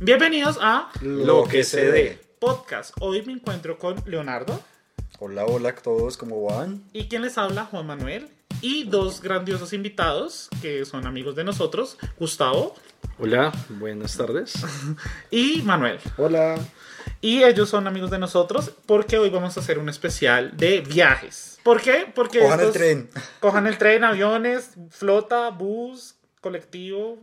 Bienvenidos a Lo que se dé. Podcast. Hoy me encuentro con Leonardo Hola, hola a todos, ¿cómo van? y quien les habla, Juan Manuel, y dos grandiosos invitados que son amigos de nosotros, Gustavo Hola, buenas tardes. y Manuel. Hola. Y ellos son amigos de nosotros porque hoy vamos a hacer un especial de viajes. ¿Por qué? Porque Cojan el tren. Cojan el tren, aviones, flota, bus, colectivo,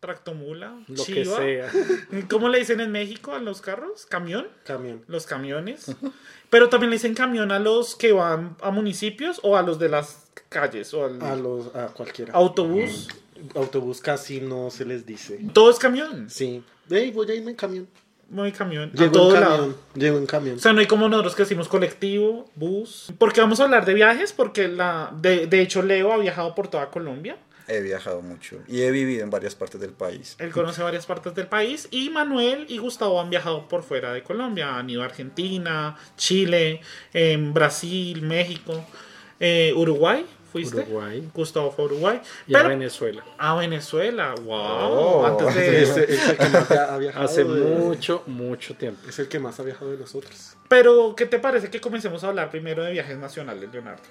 tractomula, Lo que chiva. sea. ¿Cómo le dicen en México a los carros? ¿Camión? Camión. Los camiones. Pero también le dicen camión a los que van a municipios o a los de las calles o al A los, a cualquiera. autobús. Autobús casi no se les dice. Todo es camión. Sí. Ey, voy a irme en camión. Muy camión. a Llego todo en lado. camión. Llego en camión. O sea, no hay como nosotros que decimos colectivo, bus. Porque vamos a hablar de viajes, porque la, de, de hecho Leo ha viajado por toda Colombia. He viajado mucho y he vivido en varias partes del país. Él conoce varias partes del país. Y Manuel y Gustavo han viajado por fuera de Colombia. Han ido a Argentina, Chile, em, Brasil, México, eh, Uruguay. ¿Fuiste? Uruguay. Gustavo fue a Uruguay. Y a Pero, Venezuela. a Venezuela. ¡Wow! Oh. Antes de Es, es el que más ha viajado. Hace de- mucho, mucho tiempo. Es el que más ha viajado de nosotros. Pero, ¿qué te parece que comencemos a hablar primero de viajes nacionales, Leonardo?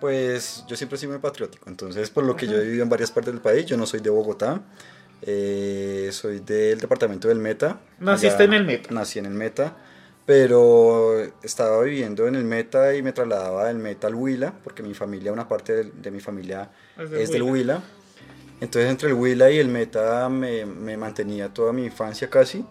Pues yo siempre he sido muy patriótico, entonces por lo que yo he vivido en varias partes del país, yo no soy de Bogotá, eh, soy del departamento del Meta. Naciste en el Meta. Nací en el Meta, pero estaba viviendo en el Meta y me trasladaba del Meta al Huila, porque mi familia, una parte del- de, mi familia Es es, del. Huila. Entonces entre el Huila y el Meta me, me mantenía toda mi infancia casi.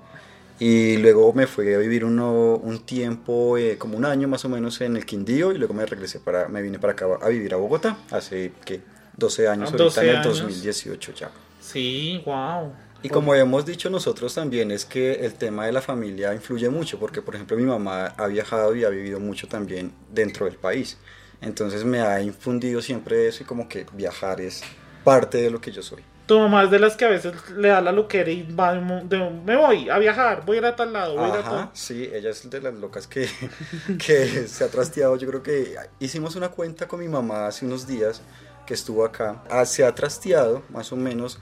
Y luego me fui a vivir uno, un tiempo, eh, como un año más o menos en el Quindío y luego me regresé para, me vine para acá a vivir a Bogotá hace, ¿qué? 12 años, Ah, ahorita 12 en el años. 2018 ya. Sí, wow. Y como hemos dicho nosotros también es que el tema de la familia influye mucho, porque por ejemplo mi mamá ha viajado y ha vivido mucho también dentro del país. Entonces me ha infundido siempre eso y como que viajar es parte de lo que yo soy. Tu mamá es de las que a veces le da la loquera y va de, de- me voy a viajar, voy a ir a tal lado, voy a ir a Ajá, tal. sí, ella es de las locas que, que se ha trasteado. Yo creo que hicimos una cuenta con mi mamá hace unos días que estuvo acá. Ah, Se ha trasteado más o menos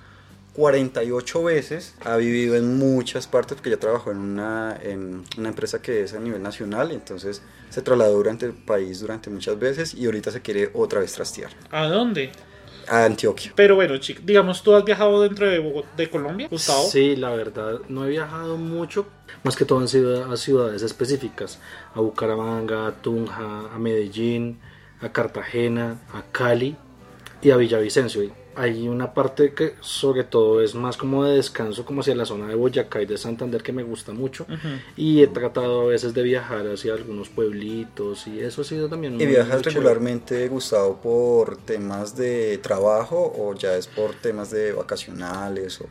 48 veces. Ha vivido en muchas partes porque ella trabajó en una, en una empresa que es a nivel nacional. Entonces se trasladó durante el país durante muchas veces y ahorita se quiere otra vez trastear. ¿A dónde? A Antioquia. Pero bueno, chico, digamos, ¿tú has viajado dentro de, Bogot- de Colombia, Gustavo? Sí, la verdad, no he viajado mucho. Más que todo han sido a ciudades específicas. A Bucaramanga, a Tunja, a Medellín, a Cartagena, a Cali y a Villavicencio. Hay una parte que sobre todo es más como de descanso, como hacia la zona de Boyacá y de Santander que me gusta mucho. Y he tratado a veces de viajar hacia algunos pueblitos y eso ha sido también ¿Y viajas muy chévere. regularmente, Gustavo, por temas de trabajo o ya es por temas de vacacionales? O...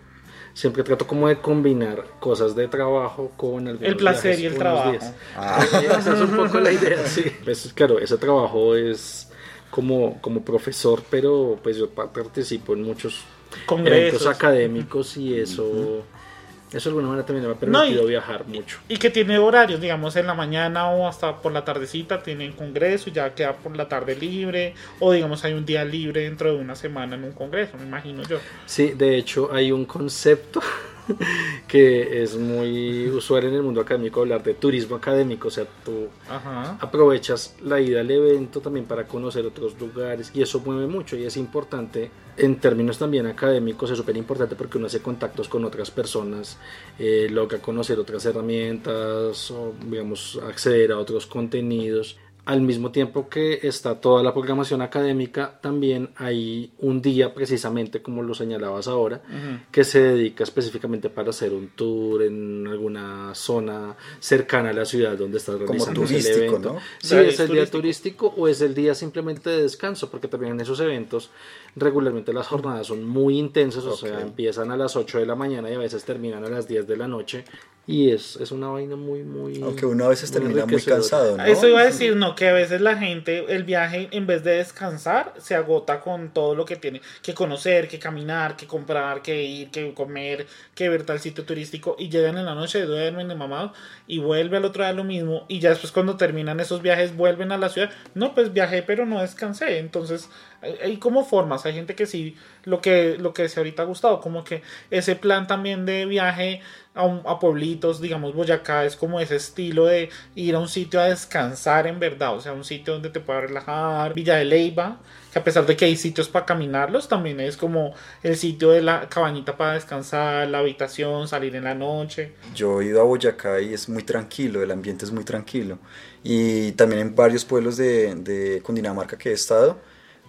Siempre trato como de combinar cosas de trabajo con algunos El placer viajes y el trabajo. Ah, Esa es un poco la idea, sí. Pues claro, ese trabajo es como, como profesor, pero pues yo pa- participo en muchos Congresos. eventos académicos y eso, eso de alguna manera también me ha No, y- permitido viajar mucho. Y que tiene horarios, digamos, en la mañana o hasta por la tardecita tienen congreso y ya queda por la tarde libre. O digamos, hay un día libre dentro de una semana en un congreso, me imagino yo. Sí, de hecho hay un concepto que es muy usual en el mundo académico hablar de turismo académico, o sea, tú Ajá. aprovechas la ida al evento también para conocer otros lugares y eso mueve mucho y es importante en términos también académicos es súper importante porque uno hace contactos con otras personas eh, logra conocer otras herramientas o digamos acceder a otros contenidos al mismo tiempo que está toda la programación académica, también hay un día precisamente, como lo señalabas ahora, que se dedica específicamente para hacer un tour en alguna zona cercana a la ciudad donde estás Como realizando el turístico, evento. ¿no? Sí, es es el día turístico. o es el día simplemente de descanso, porque también en esos eventos regularmente las jornadas son muy intensas, o sea, empiezan a las 8 de la mañana y a veces terminan a las 10 de la noche y es, es una vaina muy, muy... Aunque uno a veces muy termina muy cansado, ¿no? Eso iba a decir, no, que a veces la gente, el viaje, en vez de descansar, se agota con todo lo que tiene. Que conocer, que caminar, que comprar, que ir, que comer, que ver tal sitio turístico, y llegan en la noche, duermen de mamados, y vuelve al otro día lo mismo, y ya después cuando terminan esos viajes, vuelven a la ciudad, no, pues viajé, pero no descansé, entonces, hay, como formas, hay gente que sí, lo que, lo que se ahorita ha gustado, como que ese plan también de viaje a, un- a pueblitos, digamos Boyacá es como ese estilo de ir a un sitio a descansar en verdad, o sea, un sitio donde te puedas relajar, Villa de Leyva, que a pesar de que hay sitios para caminarlos, también es como el sitio de la cabañita para descansar, la habitación, salir en la noche. Yo he ido a Boyacá y es muy tranquilo, el ambiente es muy tranquilo. Y también en varios pueblos de, de Cundinamarca que he estado,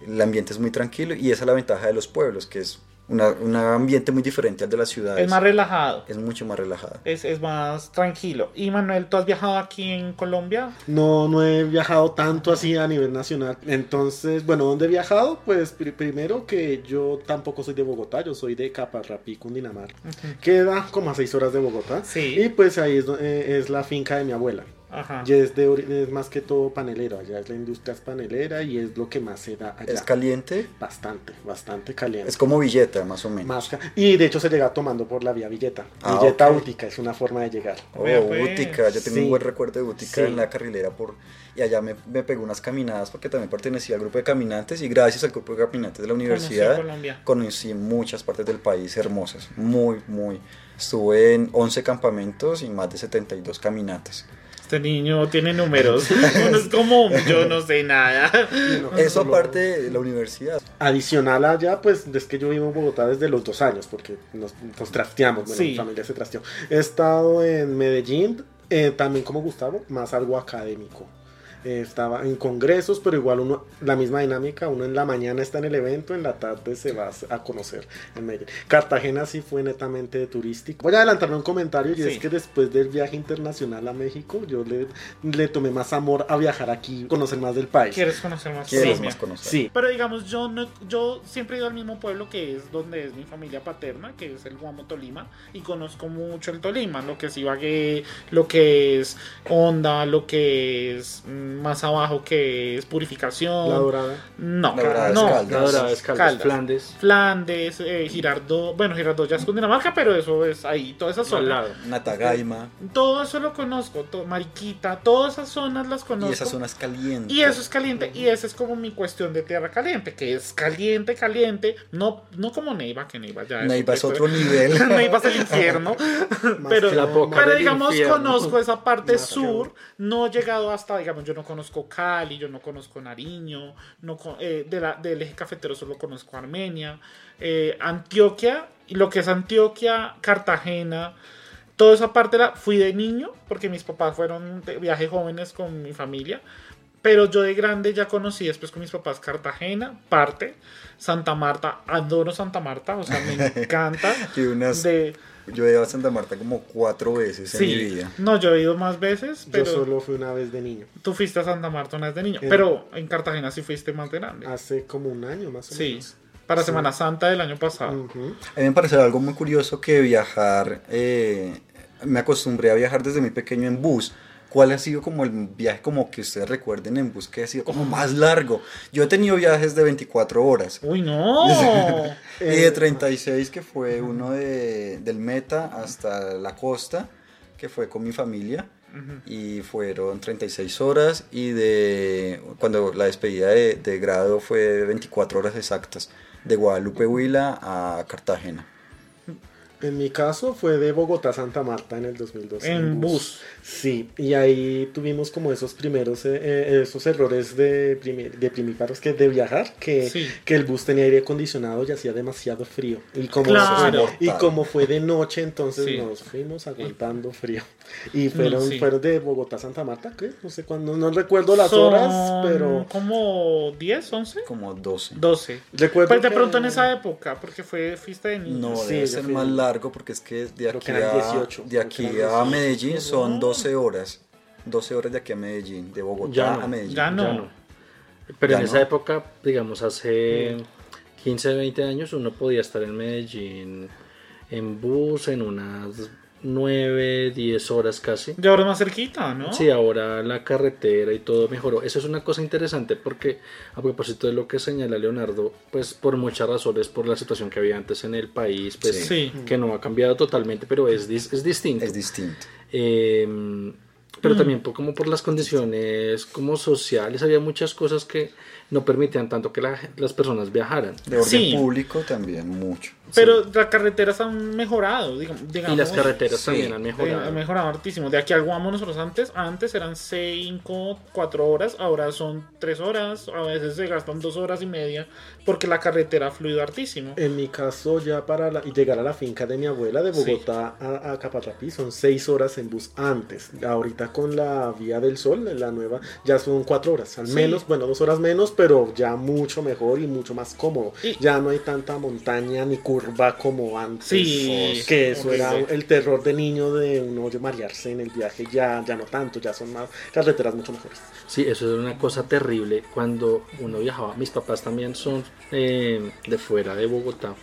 el ambiente es muy tranquilo y esa es la ventaja de los pueblos, que es una- un ambiente muy diferente al de las ciudades. Es más relajado. Es mucho más relajado. Es, es más tranquilo. Y Manuel, ¿tú has viajado aquí en Colombia? No, no he viajado tanto así a nivel nacional. Entonces, bueno, ¿dónde he viajado? Pues pri- primero que yo tampoco soy de Bogotá, yo soy de Caparrapí, Cundinamarca. Queda como a seis horas de Bogotá. Sí. Y pues ahí es, eh, es la finca de mi abuela. Ajá. Y es, de, es más que todo panelero, allá es la industria es panelera y es lo que más se da allá. Es caliente, Bastante, bastante caliente. es como Villeta, más o menos. Más y de hecho se llega tomando por la vía Villeta. Ah, Villeta ok. Útica es una forma de llegar. Oh, pues. Útica, yo tengo Sí. un buen recuerdo de Útica Sí. en la carrilera por y allá me, me pegó unas caminadas porque también pertenecía al grupo de caminantes y gracias al grupo de caminantes de la universidad Colombia. conocí muchas partes del país hermosas, muy, muy. Estuve en 11 campamentos y más de 72 caminatas. Este niño tiene números. Uno es como, yo no sé nada. Eso Solo- aparte de la universidad. Adicional allá, pues es que yo vivo en Bogotá desde los dos años, porque nos, nos trasteamos, bueno, Sí. mi familia se trasteó. He estado en Medellín, eh, también como Gustavo, más algo académico. Eh, estaba en congresos, pero igual uno, la misma dinámica, uno en la mañana está en el evento, en la tarde se va a conocer en Medellín. Cartagena sí fue netamente turístico. Voy a adelantarme un comentario y Sí. es que después del viaje internacional a México, yo le, le tomé más amor a viajar aquí, conocer más del país. ¿Quieres conocer más ¿Quieres más conocer? Sí, Pero digamos, yo no, yo siempre he ido al mismo pueblo que es donde es mi familia paterna, que es el Guamo Tolima, y conozco mucho el Tolima, lo que es Ibagué, lo que es Honda, lo que es mm, más abajo que es Purificación. la dorada. No, La Dorada es no. Caldas. La Dorada es Caldas, Caldas. Flandes, Flandes, eh, Girardot, bueno, Girardot ya es Cundinamarca, pero eso es ahí, toda esa al zona. lado. Natagaima. Todo eso lo conozco, Mariquita, todas esas zonas las conozco. Y esa zona es caliente. Y eso es caliente, y esa es como mi cuestión de tierra caliente, que es caliente, caliente, no, no como Neiva, que Neiva ya Neiva es otro nivel. Neiva es el infierno, pero, que la boca pero digamos infierno. conozco esa parte Más sur, no he llegado hasta, digamos, yo no conozco Cali, yo no conozco Nariño, no eh, de la, del eje cafetero solo conozco Armenia, eh, Antioquia, y lo que es Antioquia, Cartagena, toda esa parte la fui de niño, porque mis papás fueron de viaje jóvenes con mi familia. Pero yo de grande ya conocí después con mis papás Cartagena, parte, Santa Marta, adoro Santa Marta, o sea, me encanta. Y unas- De, Yo he ido a Santa Marta como cuatro veces en mi sí, vida. no, yo he ido más veces, pero Yo solo fui una vez de niño. tú fuiste a Santa Marta una vez de niño. En- Pero en Cartagena sí fuiste más de grande. Hace como un año más o sí, menos. para Sí. Semana Santa del año pasado. A mí me parece algo muy curioso que viajar, eh, me acostumbré a viajar desde muy pequeño en bus. ¿Cuál ha sido como el viaje como que ustedes recuerden en bus que ha sido como más largo? Yo he tenido viajes de 24 horas. Uy, no. Y de 36 que fue uno de, del Meta hasta la costa, que fue con mi familia. Y fueron 36 horas y de cuando la despedida de, de grado fue 24 horas exactas, de Guadalupe Huila a Cartagena. En mi caso fue de Bogotá a Santa Marta en el 2012. En bus. Sí, y ahí tuvimos como esos primeros, eh, eh, esos errores de, primi- de primíparos que de viajar, que, Sí. que el bus tenía aire acondicionado y hacía demasiado frío. Y como, Claro. y como fue de noche, entonces Sí. nos fuimos aguantando frío. Y fueron, No, sí. fueron de Bogotá a Santa Marta, ¿qué? No sé cuándo, no recuerdo las Son horas, pero como 10, 11, Como 12. 12. recuerdo Pues de que- pronto en esa época, porque fue fiesta de niños. No, Sí, debe ser fui- más largo porque es que de aquí, que a, 18, de aquí a 18. Medellín son No. 12 horas. 12 horas de aquí a Medellín, de Bogotá Ya no, a Medellín. ya no. Ya no. Pero Ya en no. esa época, digamos, hace 15, 20 años, uno podía estar en Medellín en bus en unas 9, 10 horas casi. De ahora es más cerquita, ¿no? Sí, ahora la carretera y todo mejoró. Eso es una cosa interesante porque a propósito de lo que señala Leonardo, pues por muchas razones, por la situación que había antes en el país, pues Sí. que no ha cambiado totalmente, pero es, es distinto. Es distinto. Eh, pero Mm. también por, como por las condiciones como sociales, había muchas cosas que no permitían tanto que la- las personas viajaran. De orden Sí. público también, mucho. Pero las carreteras han mejorado, digamos. Y las carreteras sí, también han Eh, mejorado. Ha mejorado hartísimo. De aquí al Guamo nosotros antes, antes eran 5, 4 horas, ahora son 3 horas, a veces se gastan 2 horas y media porque la carretera ha fluido hartísimo. En mi caso, ya para la- llegar a la finca de mi abuela de Sí. Bogotá a, a Capatrapi son seis horas en bus antes. Ahorita con la Vía del Sol, la nueva, ya son cuatro horas. Al Sí. menos, bueno, dos horas menos, pero ya mucho mejor y mucho más cómodo. Y- ya no hay tanta montaña ni curva como antes. Sí, Que eso horrible. era el terror de niño de uno de marearse en el viaje. Ya, ya no tanto, ya son más carreteras mucho mejores. Sí, eso era una cosa terrible cuando uno viajaba. Mis papás también son eh, de fuera de Bogotá.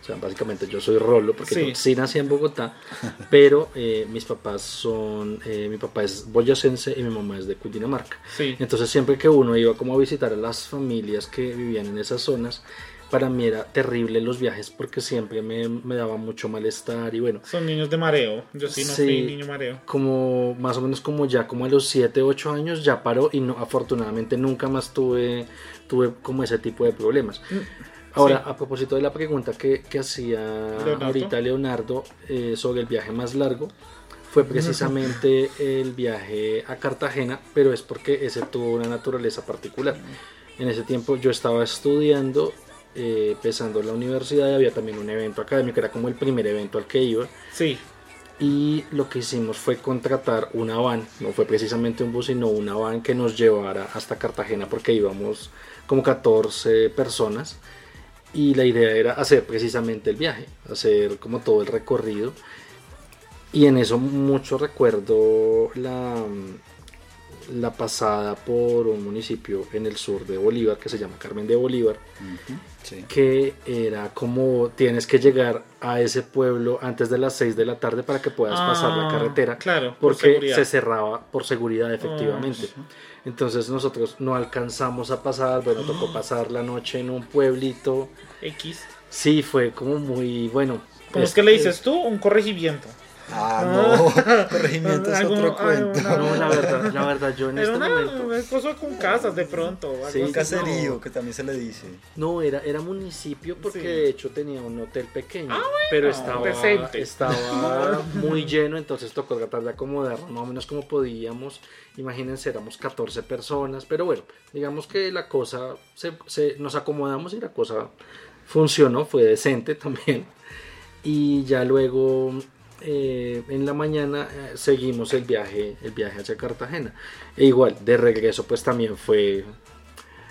O sea, básicamente yo soy Rolo porque Sí. yo sí nací en Bogotá, pero eh, mis papás son, eh, mi papá es boyacense y mi mamá es de Cundinamarca. Sí. Entonces siempre que uno iba como a visitar a las familias que vivían en esas zonas, para mí era terrible los viajes porque siempre me, me daba mucho malestar y bueno, Son niños de mareo. Yo sí no Sí. fui niño mareo. como más o menos como ya como a los 7, 8 años ya paró y no afortunadamente nunca más tuve tuve como ese tipo de problemas. Ahora, Sí. a propósito de la pregunta que, que hacía Leonardo. ahorita Leonardo eh, sobre el viaje más largo, fue precisamente el viaje a Cartagena, pero es porque ese tuvo una naturaleza particular. En ese tiempo yo estaba estudiando, eh, empezando la universidad y había también un evento académico, era como el primer evento al que iba. Sí. Y lo que hicimos fue contratar una van, no fue precisamente un bus, sino una van que nos llevara hasta Cartagena porque íbamos como 14 personas y la idea era hacer precisamente el viaje, hacer como todo el recorrido. Y en eso mucho recuerdo la, la pasada por un municipio en el sur de Bolívar que se llama Carmen de Bolívar Ujú, sí. que era como tienes que llegar a ese pueblo antes de las 6 de la tarde para que puedas pasar la Ah, carretera. claro, por porque se cerraba por seguridad efectivamente. Entonces nosotros no alcanzamos a pasar, bueno, tocó pasar la noche en un pueblito. X. Sí, fue como muy bueno. ¿Cómo es que le dices tú? Un corregimiento. Ah, no. Corregimiento es otro cuento. No, la verdad, la verdad, yo en Era este una, momento. una cosa con casas de pronto. o algo Sí, Un caserío, no. que también se le dice. No, era, era municipio porque Sí. de hecho tenía un hotel pequeño, Ah, pero bueno, estaba, decente. estaba muy lleno, entonces tocó tratar de acomodarlo más o menos como podíamos. Imagínense, éramos 14 personas, pero bueno, digamos que la cosa, se, se- nos acomodamos y la cosa funcionó, fue decente también. Y ya luego eh, en la mañana eh, seguimos el viaje, el viaje hacia Cartagena. E igual, de regreso pues también fue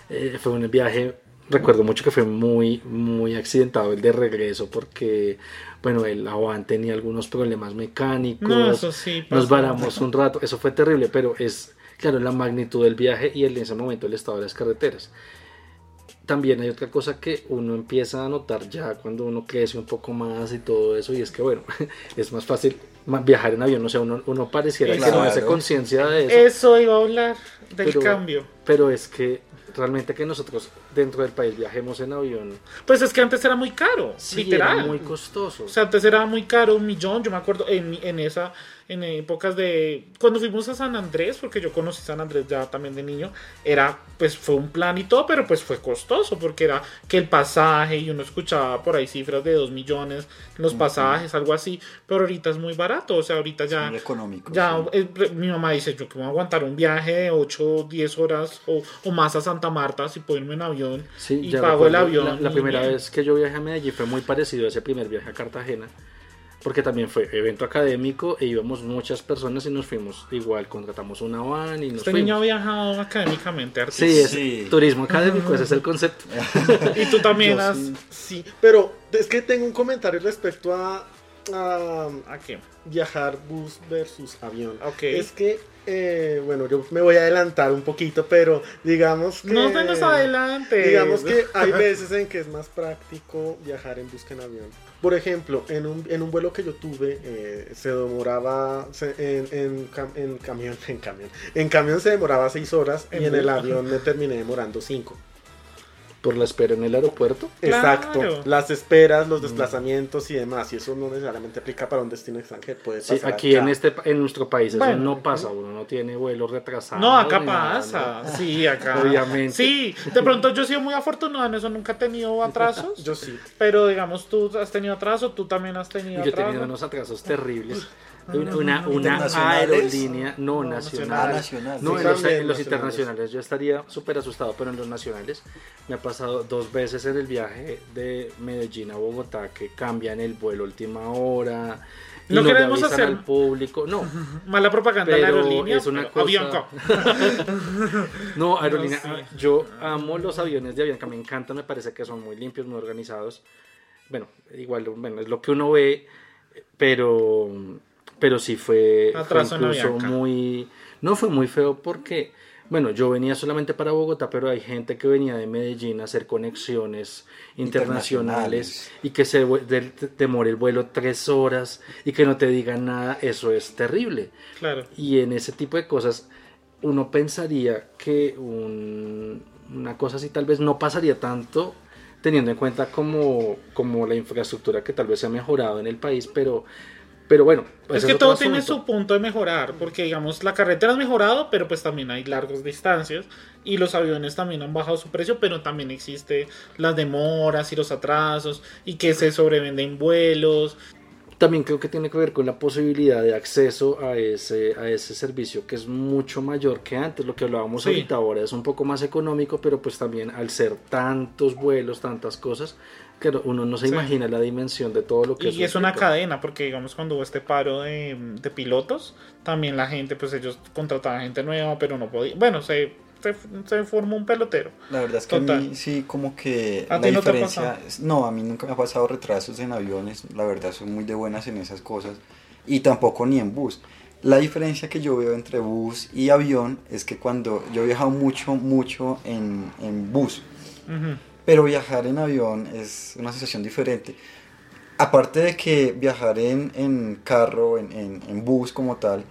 eh, fue un viaje, recuerdo mucho que fue muy, muy accidentado el de regreso porque, bueno, el Avan tenía algunos problemas mecánicos, No, eso sí. nos varamos un rato, eso fue terrible, pero es, claro, la magnitud del viaje y el, en ese momento el estado de las carreteras. También hay otra cosa que uno empieza a notar ya cuando uno crece un poco más y todo eso, y es que, bueno, es más fácil viajar en avión, o sea, uno, uno pareciera que no hace conciencia de eso. Eso iba a hablar del Pero- cambio. Pero es que realmente que nosotros dentro del país viajemos en avión, Pues es que antes era muy caro, sí, literal. era muy costoso. O sea, antes era muy caro, un millón. Yo me acuerdo en, en esa, en épocas de. Cuando fuimos a San Andrés, porque yo conocí San Andrés ya también de niño, era, pues fue un plan y todo, pero pues fue costoso, porque era que el pasaje, y uno escuchaba por ahí cifras de 2 millones, los pasajes, algo así, pero ahorita es muy barato, o sea, ahorita ya. Muy económico. Ya, sí. eh, mi mamá dice, yo que voy a aguantar un viaje de 8, 10 horas o, o más a Santa Marta si puedo irme en avión Sí, y pago el avión. La, la primera bien. vez que yo viajé a Medellín fue muy parecido a ese primer viaje a Cartagena, porque también fue evento académico e íbamos muchas personas y nos fuimos. Igual contratamos una van y nos Este niño ha fuimos. viajado académicamente, Sí, artista. es Sí. turismo académico, ese es el concepto. Y tú también Yo has... sí. Sí, pero es que tengo un comentario respecto a, a ¿A qué? viajar bus versus avión. Ok. Es que, eh, bueno, yo me voy a adelantar un poquito, pero digamos que... No nos adelante. Digamos que hay veces en que es más práctico viajar en bus que en avión. Por ejemplo, en un, en un vuelo que yo tuve, eh, se demoraba se- en, en, cam- en camión, en camión, en camión se demoraba seis horas y En el avión me terminé demorando cinco. Por la espera en el aeropuerto. Exacto, Claro. las esperas, los desplazamientos y demás, y eso no necesariamente aplica para un destino extranjero. Puede Sí, pasar aquí acá. en este pa- en nuestro país eso no pasa, uno no tiene vuelos retrasados. No, acá nada, pasa. Sí, acá. Obviamente. Sí, de pronto yo he sido muy afortunado en eso, nunca he tenido atrasos. Yo sí. Pero digamos, tú has tenido atraso, tú también has tenido Yo he tenido unos atrasos terribles. Una, una, una aerolínea, no, No, nacional. Ah, nacional. No, Sí, en los, en los nacionales. internacionales yo estaría súper asustado, pero en los nacionales me ha pasado dos veces en el viaje de Medellín a Bogotá que cambian el vuelo última hora. No le queremos hacer- al público. No, Mala propaganda de la aerolínea. es una cosa- Avianca. no, aerolínea. No, sí. Yo amo los aviones de Avianca, me encantan, me parece que son muy limpios, muy organizados. Bueno, igual, bueno, es lo que uno ve, pero, pero sí fue, fue incluso muy, no fue muy feo porque, bueno, yo venía solamente para Bogotá, pero hay gente que venía de Medellín a hacer conexiones internacionales, Internacionales. y que se demore el vuelo tres horas y que no te digan nada, eso es terrible. Claro. Y en ese tipo de cosas uno pensaría que un- una cosa así tal vez no pasaría tanto teniendo en cuenta como, como la infraestructura que tal vez se ha mejorado en el país, pero, pero bueno. Es ese que otro todo tiene su punto de mejorar, porque digamos la carretera ha mejorado, pero pues también hay largas distancias y los aviones también han bajado su precio, pero también existe las demoras y los atrasos y que se sobrevenden vuelos. También creo que tiene que ver con la posibilidad de acceso a ese, a ese servicio que es mucho mayor que antes. Lo que hablábamos Sí. ahorita ahora es un poco más económico, pero pues también al ser tantos vuelos, tantas cosas, que uno no se Sí. imagina la dimensión de todo lo que Y eso es una implica. cadena, porque digamos cuando hubo este paro de, de pilotos, también la gente, pues ellos contrataban gente nueva, pero no podían. Bueno, se, se, se formó un pelotero. La verdad es que a Total. mí sí como que ¿A la ti no te ha diferencia... No, a mí nunca me ha pasado retrasos en aviones, la verdad soy muy de buenas en esas cosas y tampoco ni en bus. La diferencia que yo veo entre bus y avión es que cuando yo he viajado mucho, mucho en, en bus, Ujú. Pero viajar en avión es una sensación diferente. Aparte de que viajar en, en carro, en, en, bus como tal,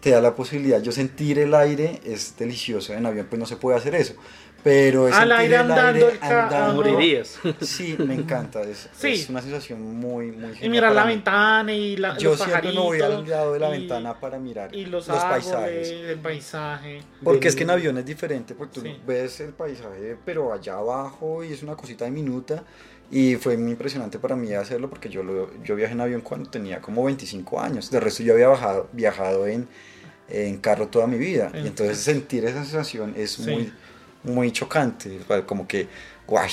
te da la posibilidad, yo sentir el aire es delicioso, en avión pues no se puede hacer eso, pero es Al aire el andando, el andando. Morirías. Sí, me encanta, es, Sí. es una sensación muy, muy Y genial mirar la mí. ventana y la, Yo los siempre me voy al lado de la y- ventana para mirar y los, los árboles, paisajes. el paisaje. Porque es que en avión es diferente, porque tú Sí. ves el paisaje, pero allá abajo y es una cosita diminuta. Y fue muy impresionante para mí hacerlo porque yo, lo, yo viajé en avión cuando tenía como 25 años. De resto yo había bajado, viajado en, en carro toda mi vida. En- Y entonces sentir esa sensación es Sí. muy, muy chocante. Como que, guay,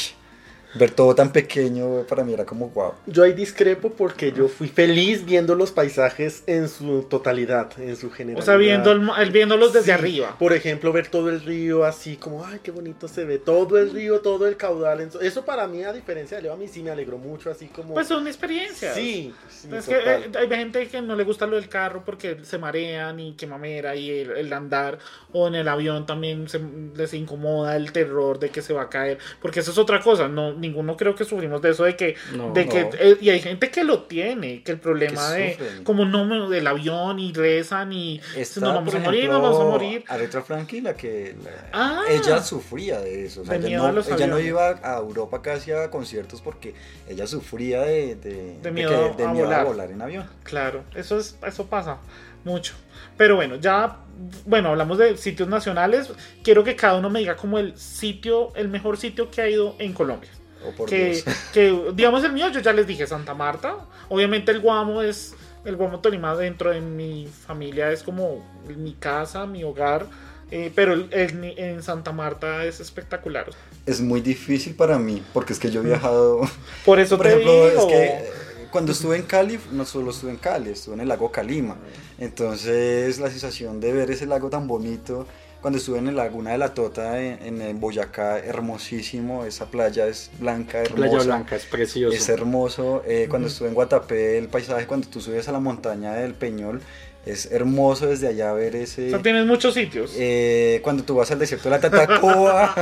ver todo tan pequeño para mí era como guau. Yo ahí discrepo porque yo fui feliz viendo los paisajes en su totalidad, en su O generalidad. sea, viendo el, el- viéndolos desde Sí, arriba. Por ejemplo, ver todo el río así como, ay, qué bonito se ve, todo el río, todo el caudal. en su- Eso para mí, a diferencia de Leo, a mí sí me alegró mucho, así como... Pues son experiencias. sí, sí, Es que total. eh, hay gente que no le gusta lo del carro porque se marean y que mamera y el, el andar o en el avión también se, les incomoda el terror de que se va a caer porque eso es otra cosa no ninguno creo que sufrimos de eso de que No, de que no. eh, y hay gente que lo tiene que el problema Que de sufren. como no del avión y rezan y nos vamos a morir nos vamos a morir Aretha Franklin, la que la- Ah. ella sufría de eso. O sea, De ella, no, ella no iba a Europa casi a conciertos porque ella sufría de, de, De miedo que- a miedo volar. a volar en avión. Claro, eso es, eso pasa mucho. Pero bueno, ya, bueno, hablamos de sitios nacionales. Quiero que cada uno me diga como el sitio, el mejor sitio que ha ido en Colombia. Oh, Que, que, digamos el mío, yo ya les dije Santa Marta. Obviamente el Guamo es, el Guamo Tolima dentro de mi familia es como mi casa, mi hogar. eh, pero el- el- en Santa Marta es espectacular. Es muy difícil para mí porque es que yo he viajado. Por eso Por te ejemplo, digo. es que eh, cuando estuve en Cali, no solo estuve en Cali, estuve en el lago Calima. Entonces, la sensación de ver ese lago tan bonito. Cuando estuve en la Laguna de la Tota, en, Boyacá, hermosísimo. Esa playa es blanca, hermosa. Playa Blanca, es precioso. Es hermoso. Eh, cuando estuve en Guatapé, el paisaje, cuando tú subes a la montaña del Peñol, es hermoso desde allá ver ese. O sea, tienes muchos sitios. Eh, cuando tú vas al desierto de la Tatacoa,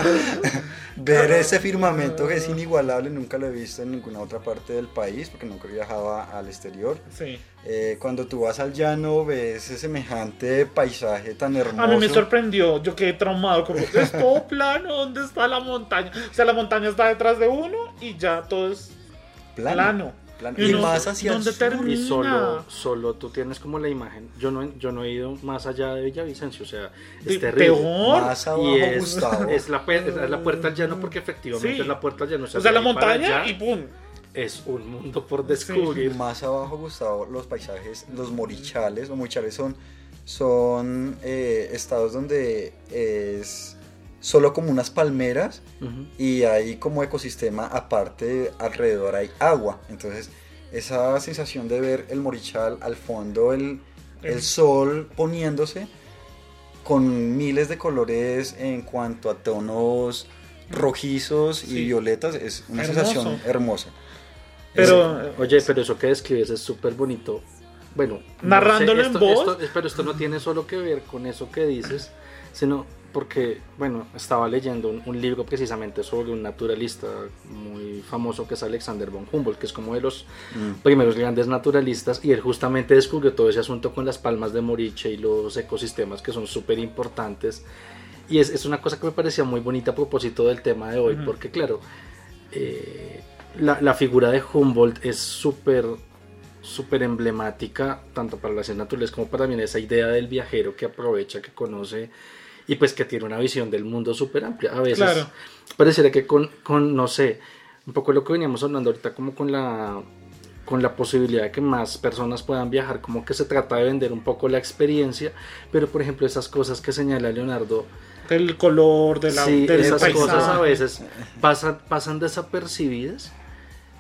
ver ese firmamento que es inigualable, nunca lo he visto en ninguna otra parte del país, porque nunca viajaba al exterior. Sí. Eh, cuando tú vas al llano, ves ese semejante paisaje tan hermoso. A mí me sorprendió, yo quedé traumado, como, es todo plano, ¿dónde está la montaña? O sea, la montaña está detrás de uno y ya todo es plano. plano. Y Y, no- más hacia el ¿dónde sur. termina? Y solo, solo tú tienes como la imagen. Yo no, he- yo no he ido más allá de Villavicencio, o sea, es terrible. peor. Más abajo, Y es, Gustavo. es la, pu- es la puerta al llano porque efectivamente Sí. es la puerta al llano. O sea, la montaña allá y pum. es un mundo por descubrir. Más abajo, Gustavo, los paisajes, los morichales. Los morichales son, son eh, estados donde es solo como unas palmeras y hay como ecosistema aparte, alrededor hay agua. Entonces, esa sensación de ver el morichal al fondo, el, el El- sol poniéndose con miles de colores en cuanto a tonos rojizos y Sí. violetas, es una Hermoso. sensación hermosa. Pero, Es- oye, pero eso que describes es súper bonito. Bueno, no Narrándolo en esto- voz. esto- pero esto no tiene solo que ver con eso que dices, sino porque, bueno, estaba leyendo un, un libro precisamente sobre un naturalista muy famoso que es Alexander von Humboldt, que es como de los Mm. primeros grandes naturalistas, y él justamente descubrió todo ese asunto con las palmas de Moriche y los ecosistemas que son súper importantes. Y es, es una cosa que me parecía muy bonita a propósito del tema de hoy, Ujú. porque claro, eh, la, la figura de Humboldt es súper súper emblemática tanto para las naturales como para también esa idea del viajero que aprovecha, que conoce y pues que tiene una visión del mundo súper amplia. A veces Claro. pareciera que con, con, no sé, un poco lo que veníamos hablando ahorita como con la con la posibilidad de que más personas puedan viajar, como que se trata de vender un poco la experiencia, pero por ejemplo esas cosas que señala Leonardo, del color, de la, sí, del esas paisaje. cosas a veces pasan, pasan desapercibidas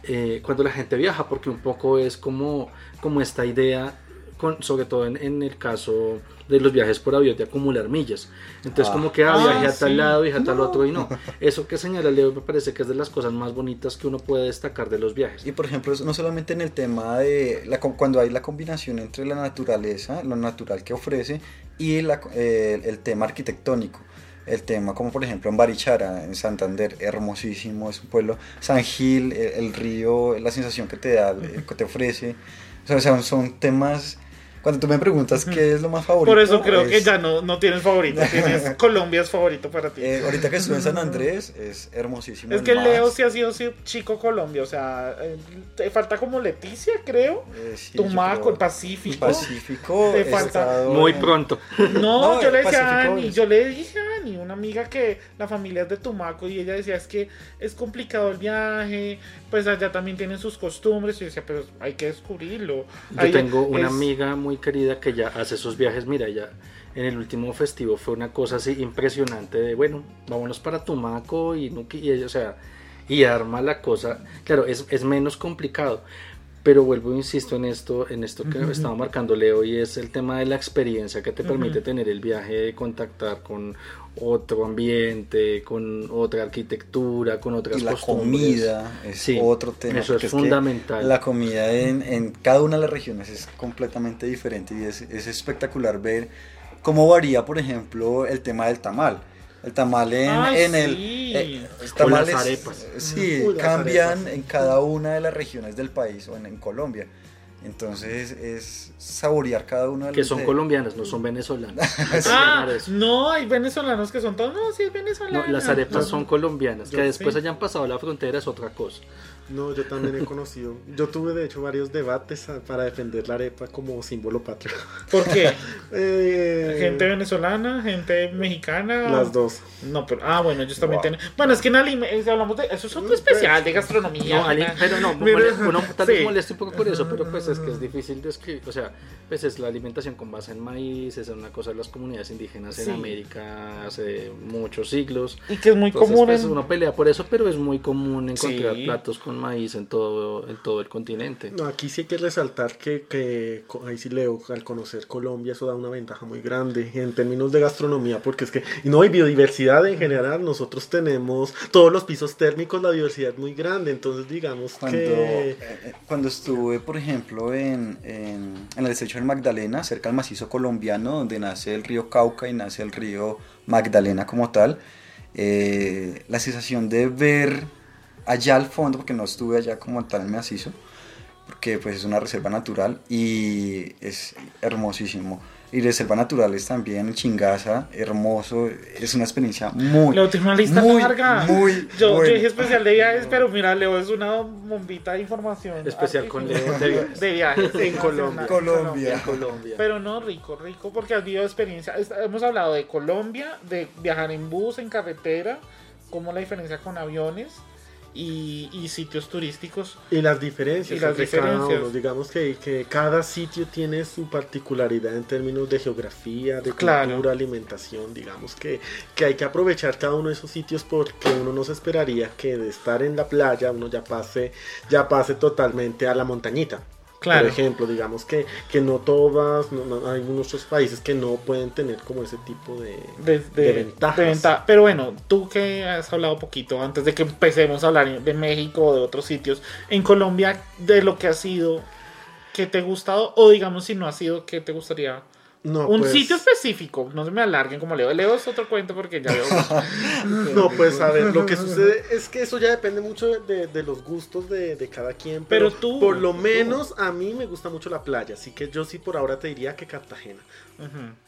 eh, cuando la gente viaja, porque un poco es como, como esta idea, con, sobre todo en, en el caso de los viajes por avión, de acumular millas. Entonces Ah. como que ah, Ah, viaje a tal sí. lado, viaje a tal No. otro y no. Eso que señala Leo me parece que es de las cosas más bonitas que uno puede destacar de los viajes. Y por ejemplo, no solamente en el tema de la, cuando hay la combinación entre la naturaleza, lo natural que ofrece, y la- eh, el tema arquitectónico. El tema como por ejemplo en Barichara, en Santander, hermosísimo, es un pueblo. San Gil, el, el río, la sensación que te da, que te ofrece. O sea, son, son temas... Cuando tú me preguntas qué es lo más favorito... Por eso creo que ya no, no tienes favorito. Tienes Colombia es favorito para ti. eh, ahorita que estuve en San Andrés, es hermosísimo. es que. Leo sí ha sido sí, chico Colombia. O sea, eh, te falta como Leticia, creo. Eh, sí, Tumaco, el Pacífico. Pacífico. Te falta- estado Muy pronto. No, No, yo le decía a Ani, es- yo le dije a Ani, una amiga que la familia es de Tumaco y ella decía es que es complicado el viaje, pues allá también tienen sus costumbres y yo decía, pero hay que descubrirlo. Yo Ahí tengo una es- amiga muy querida que ya hace esos viajes. Mira, ya en el último festivo fue una cosa así impresionante de, bueno, vámonos para Tumaco y, Nuki", y ella, o sea, y arma la cosa. Claro, es, es menos complicado. Pero vuelvo, insisto en esto, en esto que Ujú. estaba marcando Leo y es el tema de la experiencia que te permite tener el viaje de contactar con otro ambiente, con otra arquitectura, con otras y la costumbres. comida es Sí, otro tema. eso es que fundamental. la comida en, en cada una de las regiones es completamente diferente y es, es espectacular ver cómo varía, por ejemplo, el tema del tamal. El tamal en, Ay, en el... eh, los O las tamales, arepas. Sí, Uy, las cambian arepas. en cada una de las regiones del país o en, en Colombia. Entonces es saborear cada uno de los... que son de- colombianas, no son venezolanas. Ah, no, hay venezolanos que son todos, no, sí es venezolano. No, las arepas son colombianas, que Yo- después sí. hayan pasado la frontera es otra cosa. No, yo también he conocido. Yo tuve de hecho varios debates a- para defender la arepa como símbolo patrio. ¿Por qué? Eh, Gente venezolana, gente mexicana. Las dos. No, pero, ah, bueno, ellos también Wow. tienen. Bueno, es que en Alime, eh, hablamos de. Eso es otro especial de gastronomía. No, pero no, Mira, mole- uno tal vez sí. molesta un poco por eso, pero pues es que es difícil describir, o sea, pues es la alimentación con base en maíz, es una cosa de las comunidades indígenas en Sí. América hace muchos siglos. Y que es muy Entonces, común pues, en. uno pelea por eso, pero es muy común encontrar Sí. platos con maíz en todo, en todo el continente. No, aquí sí hay que resaltar que, que ahí sí leo, al conocer Colombia eso da una ventaja muy grande en términos de gastronomía, porque es que, y no, hay biodiversidad en general, nosotros tenemos todos los pisos térmicos, la diversidad es muy grande, entonces digamos Cuando, que... eh, eh, cuando estuve, por ejemplo, en, en, en el estrecho del Magdalena, cerca del macizo colombiano, donde nace el río Cauca y nace el río Magdalena como tal, eh, la sensación de ver allá al fondo, porque no estuve allá como tal en macizo, porque pues es una reserva natural y es hermosísimo. Y reserva naturales también, Chingaza, hermoso, es una experiencia muy, Leo tiene una lista muy, larga. muy yo, yo buena. dije especial de viajes, pero mira, Leo es una bombita de información. Especial con. Leo de viajes. De viajes. En Colombia. Colombia. Colombia. Pero no, rico, rico, porque has vivido experiencia. Hemos hablado de Colombia, de viajar en bus, en carretera, como la diferencia con aviones y, y sitios turísticos. Y las diferencias Y las cada diferencias. uno. Digamos que, que cada sitio tiene su particularidad en términos de geografía, de Claro. cultura, alimentación. Digamos que, que hay que aprovechar cada uno de esos sitios porque uno no se esperaría que de estar en la playa uno ya pase, ya pase totalmente a la montañita. Claro. Por ejemplo, digamos que, que no todas, no- no- hay muchos países que no pueden tener como ese tipo de, De, de- de ventajas. venta- Pero bueno, tú que has hablado poquito antes de que empecemos a hablar de México o de otros sitios, en Colombia, de lo que ha sido, ¿qué te ha gustado? O digamos, si no ha sido, ¿qué te gustaría? No, Un pues- sitio específico, no se me alarguen como Leo. Leo es otro cuento porque ya veo. No, pues a ver, lo que sucede es que eso ya depende mucho de, de los gustos de, de cada quien. Pero, Pero tú- por lo tú. menos a mí me gusta mucho la playa, así que yo sí por ahora te diría que Cartagena.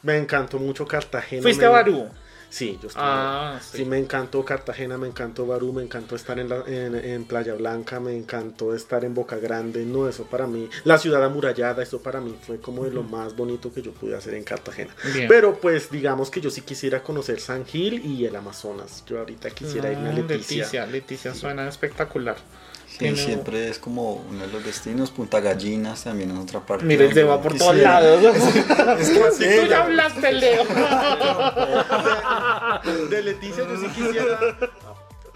Me encantó mucho Cartagena. ¿Fuiste me- a Barú? Sí, yo estuve. Ah, Sí, sí. me encantó Cartagena, me encantó Barú, me encantó estar en, la- en, en Playa Blanca, me encantó estar en Boca Grande. No, eso para mí, la ciudad amurallada, eso para mí fue como de lo más bonito que yo pude hacer en Cartagena. Bien. Pero pues digamos que yo sí quisiera conocer San Gil y el Amazonas. Yo ahorita quisiera irme a Leticia. Leticia, Leticia suena espectacular. Sí, siempre es como uno de los destinos. Punta Gallinas también en otra parte. Mire, se va por todos lados. Es que sí, Tú ya hablaste, Leo. De Leticia yo sí quisiera.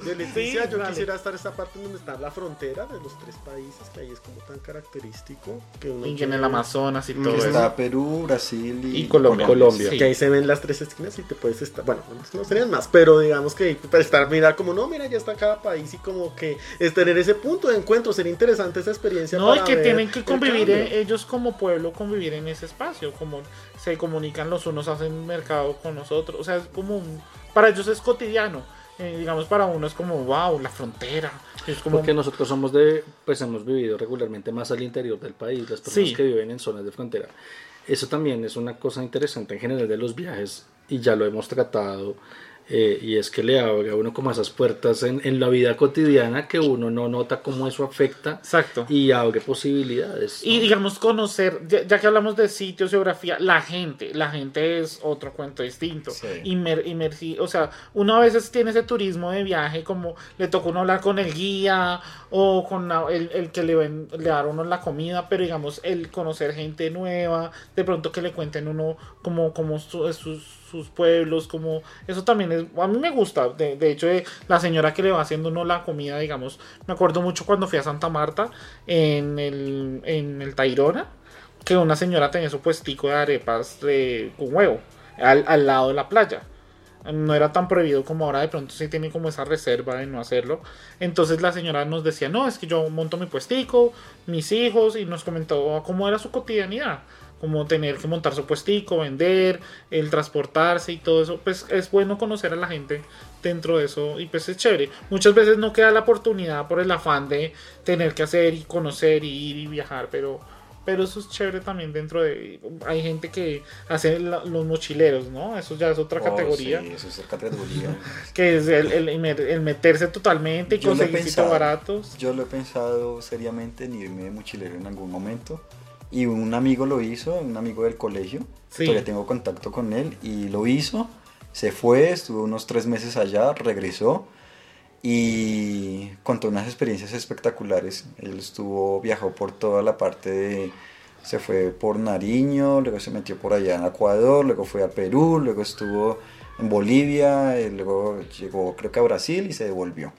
De Leticia Sí, yo dale. quisiera estar esta parte donde está la frontera de los tres países, que ahí es como tan característico. Que uno Y que en el Amazonas y Mm, todo que eso. está Perú, Brasil y, Y Colombia. Colombia. Sí. Que ahí se ven las tres esquinas y te puedes estar. Bueno, no serían más, pero digamos que para estar, mirar como no, mira, ya está cada país y como que es tener ese punto de encuentro. Sería interesante esa experiencia. No, y para que ver tienen que convivir eh, ellos como pueblo, convivir en ese espacio, como se comunican los unos, hacen mercado con nosotros, o sea, es como un, para ellos es cotidiano, eh, digamos para uno es como, wow, la frontera, es como, Porque nosotros somos de, pues hemos vivido regularmente más al interior del país, las personas Sí. que viven en zonas de frontera. Eso también es una cosa interesante en general de los viajes y ya lo hemos tratado eh, y es que le abre a uno como esas puertas en, en la vida cotidiana que uno no nota cómo eso afecta exacto. y abre posibilidades. ¿no? Y digamos conocer, ya, ya que hablamos de sitios, geografía, la gente, la gente es otro cuento distinto. Sí. Inmer- inmersi- o sea, uno a veces tiene ese turismo de viaje, como le toca uno hablar con el guía o con la- el, el que le, ven, le da a uno la comida, pero digamos, el conocer gente nueva, de pronto que le cuenten uno como, como su- sus, pueblos, como eso también es, a mí me gusta, de, de hecho, eh, la señora que le va haciendo uno la comida, digamos, me acuerdo mucho cuando fui a Santa Marta en el, en el Tayrona, que una señora tenía su puestico de arepas de, con huevo al, al lado de la playa. No era tan prohibido como ahora, de pronto sí tiene como esa reserva de no hacerlo. Entonces la señora nos decía, no, es que yo monto mi puestico, mis hijos, y nos comentó cómo era su cotidianidad. Como tener que montar su puestico, vender, el transportarse y todo eso. Pues es bueno conocer a la gente dentro de eso y pues es chévere. Muchas veces no queda la oportunidad por el afán de tener que hacer y conocer y ir y viajar, pero pero eso es chévere también dentro de hay gente que hace la- los mochileros, ¿no? Eso ya es otra Oh, categoría, sí, eso es otra categoría. que es el, el, el meterse totalmente y conseguir pensado. baratos. Yo lo he pensado seriamente en irme de mochilero en algún momento. Y un amigo lo hizo, un amigo del colegio. Sí. Todavía tengo contacto con él. Y lo hizo. Se fue, estuvo unos tres meses allá, regresó. Y contó unas experiencias espectaculares. Él estuvo, viajó por toda la parte de... Se fue por Nariño, luego se metió por allá en Ecuador, luego fue a Perú, luego estuvo en Bolivia, y luego llegó creo que a Brasil y se devolvió.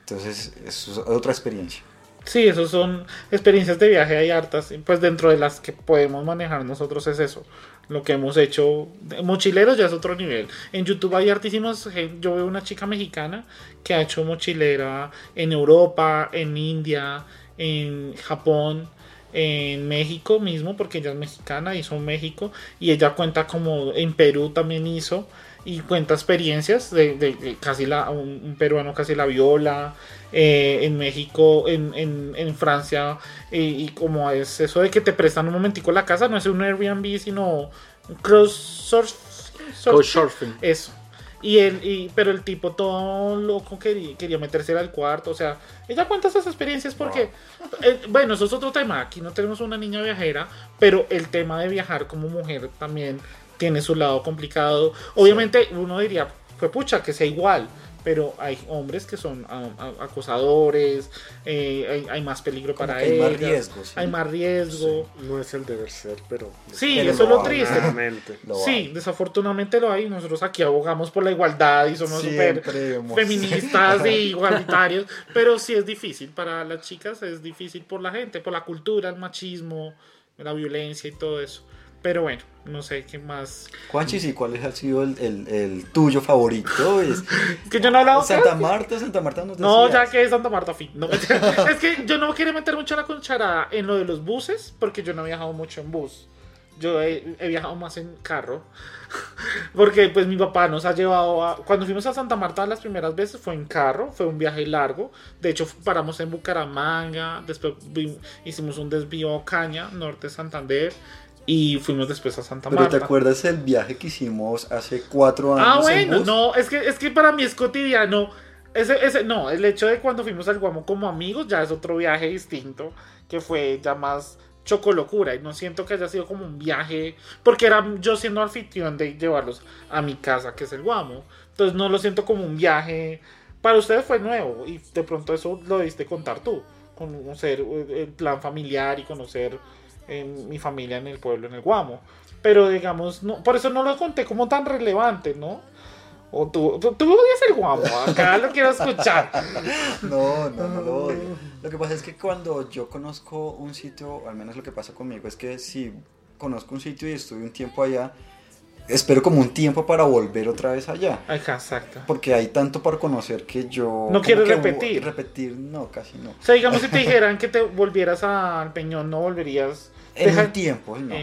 Entonces, es otra experiencia. Sí, esos son experiencias de viaje, hay hartas, pues dentro de las que podemos manejar nosotros es eso, lo que hemos hecho, mochileros ya es otro nivel, en YouTube hay hartísimos, yo veo una chica mexicana que ha hecho mochilera en Europa, en India, en Japón, en México mismo, porque ella es mexicana, hizo México, y ella cuenta como en Perú también hizo, y cuenta experiencias de, de- casi la, un peruano casi la viola, eh, en México, en, en, en Francia, y, y como es eso de que te prestan un momentico la casa, no es un Airbnb, sino un. Couchsurfing. Eso. Y él, y, pero el tipo todo loco quería, quería meterse al cuarto. O sea, ella cuenta esas experiencias porque, eh, bueno, eso es otro tema. Aquí no tenemos una niña viajera, pero el tema de viajar como mujer también tiene su lado complicado. Obviamente uno diría, fue pucha, que sea igual. Pero hay hombres que son ah, ah, acosadores, eh, hay, hay más peligro Como para que hay más riesgo, sí. Hay más riesgo. No es el deber ser, pero. Sí, Pero eso es lo triste. Sí, hay. desafortunadamente lo hay. Nosotros aquí abogamos por la igualdad y somos súper feministas y igualitarios. Pero sí es difícil para las chicas, es difícil por la gente, por la cultura, el machismo, la violencia y todo eso. Pero bueno, no sé qué más. Juanchis, ¿y cuál ha sido el, el- el tuyo favorito? Es que yo no he hablado Santa Marta, Santa Marta No, decías. ya que es Santa Marta, fin. No, es que yo no quería meter mucho la cuchara en lo de los buses, porque yo no he viajado mucho en bus. Yo he, he viajado más en carro. Porque pues mi papá nos ha llevado a... Cuando fuimos a Santa Marta las primeras veces fue en carro, fue un viaje largo. De hecho paramos en Bucaramanga, después hicimos un desvío a Caña, norte de Santander, y fuimos después a Santa Pero Marta. ¿te acuerdas el viaje que hicimos hace cuatro años? Ah, en bueno, bus? no, es que, es que para mí es cotidiano. Ese, ese, no, el hecho de cuando fuimos al Guamo como amigos ya es otro viaje distinto, que fue ya más chocolocura. Y no siento que haya sido como un viaje, porque era yo siendo anfitrión de llevarlos a mi casa, que es el Guamo. Entonces no lo siento como un viaje. Para ustedes fue nuevo y de pronto eso lo diste contar tú. Conocer eh, el plan familiar y conocer eh, mi familia en el pueblo, en el Guamo. Pero digamos, no, por eso no lo conté como tan relevante, ¿no? O tú, tú, tú odias el Guamo, acá lo quiero escuchar. No, no, no lo odio. Lo que pasa es que cuando yo conozco un sitio, al menos lo que pasa conmigo, es que si conozco un sitio y estuve un tiempo allá, espero como un tiempo para volver otra vez allá. Exacto. Porque hay tanto para conocer que yo... quieres que repetir. Repetir, no, casi no. O sea, digamos, si te dijeran que te volvieras al Peñón, no volverías. En Deja- un tiempo, no.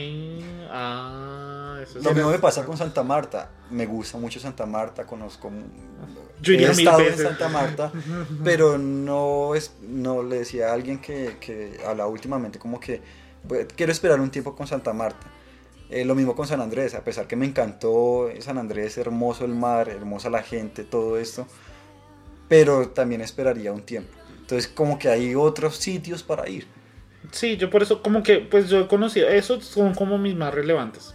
Ah, eso Lo mismo me pasa con Santa Marta. Me gusta mucho Santa Marta, conozco. Yo he estado en. Santa Marta, pero no es, no le decía a alguien que, que habla últimamente como que pues, quiero esperar un tiempo con Santa Marta. Eh, lo mismo con San Andrés, a pesar que me encantó San Andrés, hermoso el mar, hermosa la gente, todo esto, pero también esperaría un tiempo. Entonces como que hay otros sitios para ir. Sí, yo por eso, como que, pues yo he conocido, esos son como mis más relevantes.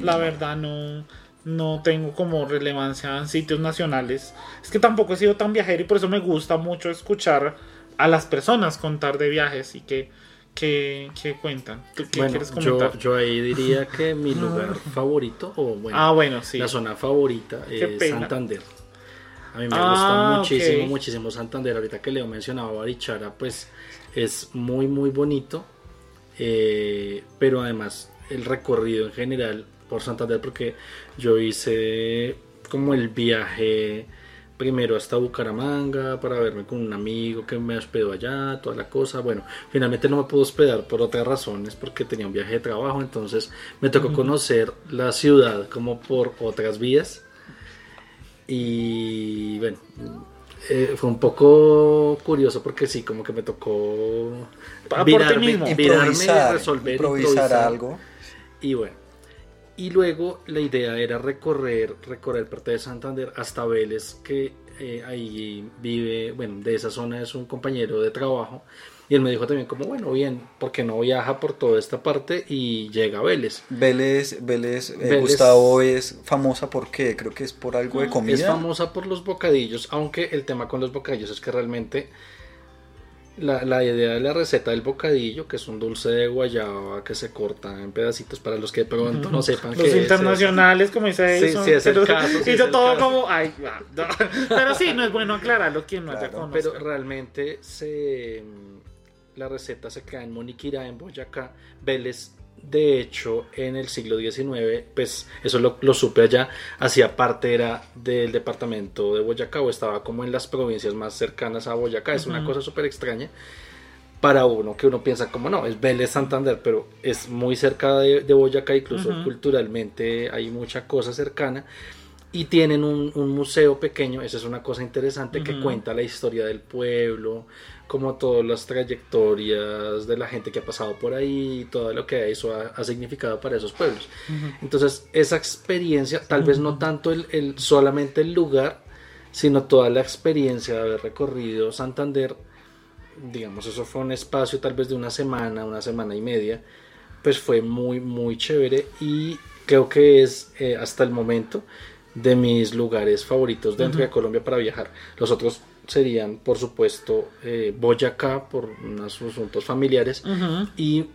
La verdad, no, no tengo como relevancia en sitios nacionales. Es que tampoco he sido tan viajero y por eso me gusta mucho escuchar a las personas contar de viajes y que, que, que cuentan. ¿Tú qué Bueno, quieres yo, comentar? yo ahí diría que mi lugar favorito, o bueno, ah, bueno, sí. la zona favorita Qué es pena. Santander. A mí me Ah, gusta muchísimo, ok. muchísimo Santander. Ahorita que Leo mencionaba Barichara, pues es muy, muy bonito. eh, pero además el recorrido en general por Santander, porque yo hice como el viaje primero hasta Bucaramanga para verme con un amigo que me hospedó allá, toda la cosa. Bueno, finalmente no me pude hospedar por otras razones, porque tenía un viaje de trabajo, entonces me tocó conocer la ciudad como por otras vías. Y bueno, eh, fue un poco curioso porque sí, como que me tocó Pa- por ti mismo. virarme, Improvisar, resolver, improvisar improvisar. algo. Y bueno, y luego la idea era recorrer, recorrer parte de Santander hasta Vélez, que eh, ahí vive, bueno, de esa zona es un compañero de trabajo. Y él me dijo también como, bueno, bien, porque no viaja por toda esta parte y llega a Vélez. Vélez, Vélez, eh, Vélez- Gustavo es famosa porque creo que es por algo de comida. Es famosa por los bocadillos, aunque el tema con los bocadillos es que realmente la, la idea de la receta del bocadillo, que es un dulce de guayaba que se corta en pedacitos para los que de pronto no sepan Los qué es, es- internacionales, como dice Sí, eso, sí, es el pero- caso, sí y yo todo caso. como, ay, no. pero sí, no es bueno aclararlo quien no haya Claro, conocido. pero realmente se la receta se queda en Moniquirá, en Boyacá. Vélez, de hecho, en el siglo XIX, pues eso lo, lo supe allá, hacía parte era del departamento de Boyacá o estaba como en las provincias más cercanas a Boyacá. Es una cosa súper extraña para uno, que uno piensa como no, es Vélez Santander, pero es muy cerca de, de Boyacá, incluso culturalmente hay mucha cosa cercana. y tienen un, un museo pequeño, esa es una cosa interesante que cuenta la historia del pueblo, como todas las trayectorias de la gente que ha pasado por ahí, todo lo que eso ha, ha significado para esos pueblos. Entonces, esa experiencia, tal vez no tanto el, el- solamente el lugar, sino toda la experiencia de haber recorrido Santander, digamos, eso fue un espacio tal vez de una semana, una semana y media, pues fue muy, muy chévere y creo que es eh, hasta el momento de mis lugares favoritos dentro de Colombia para viajar. Los otros serían, por supuesto, eh, Boyacá por unos asuntos familiares y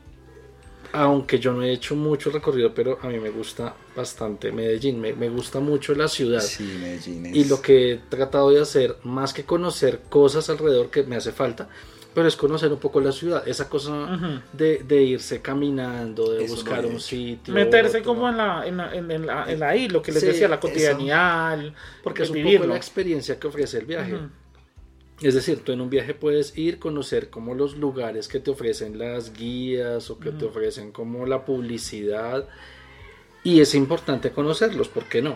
aunque yo no he hecho mucho recorrido, pero a mí me gusta bastante Medellín, me, me gusta mucho la ciudad. Sí, Medellín es... Y lo que he tratado de hacer, más que conocer cosas alrededor que me hace falta, pero es conocer un poco la ciudad, esa cosa de, de irse caminando, de Eso buscar un sitio. Meterse otro. como en la, en la, en, en la, en la ahí, lo que les Sí, decía, la eso. cotidianidad, Porque es un vivirlo. poco la experiencia que ofrece el viaje. Es decir, tú en un viaje puedes ir, conocer como los lugares que te ofrecen las guías o que te ofrecen como la publicidad. Y es importante conocerlos, ¿por qué no?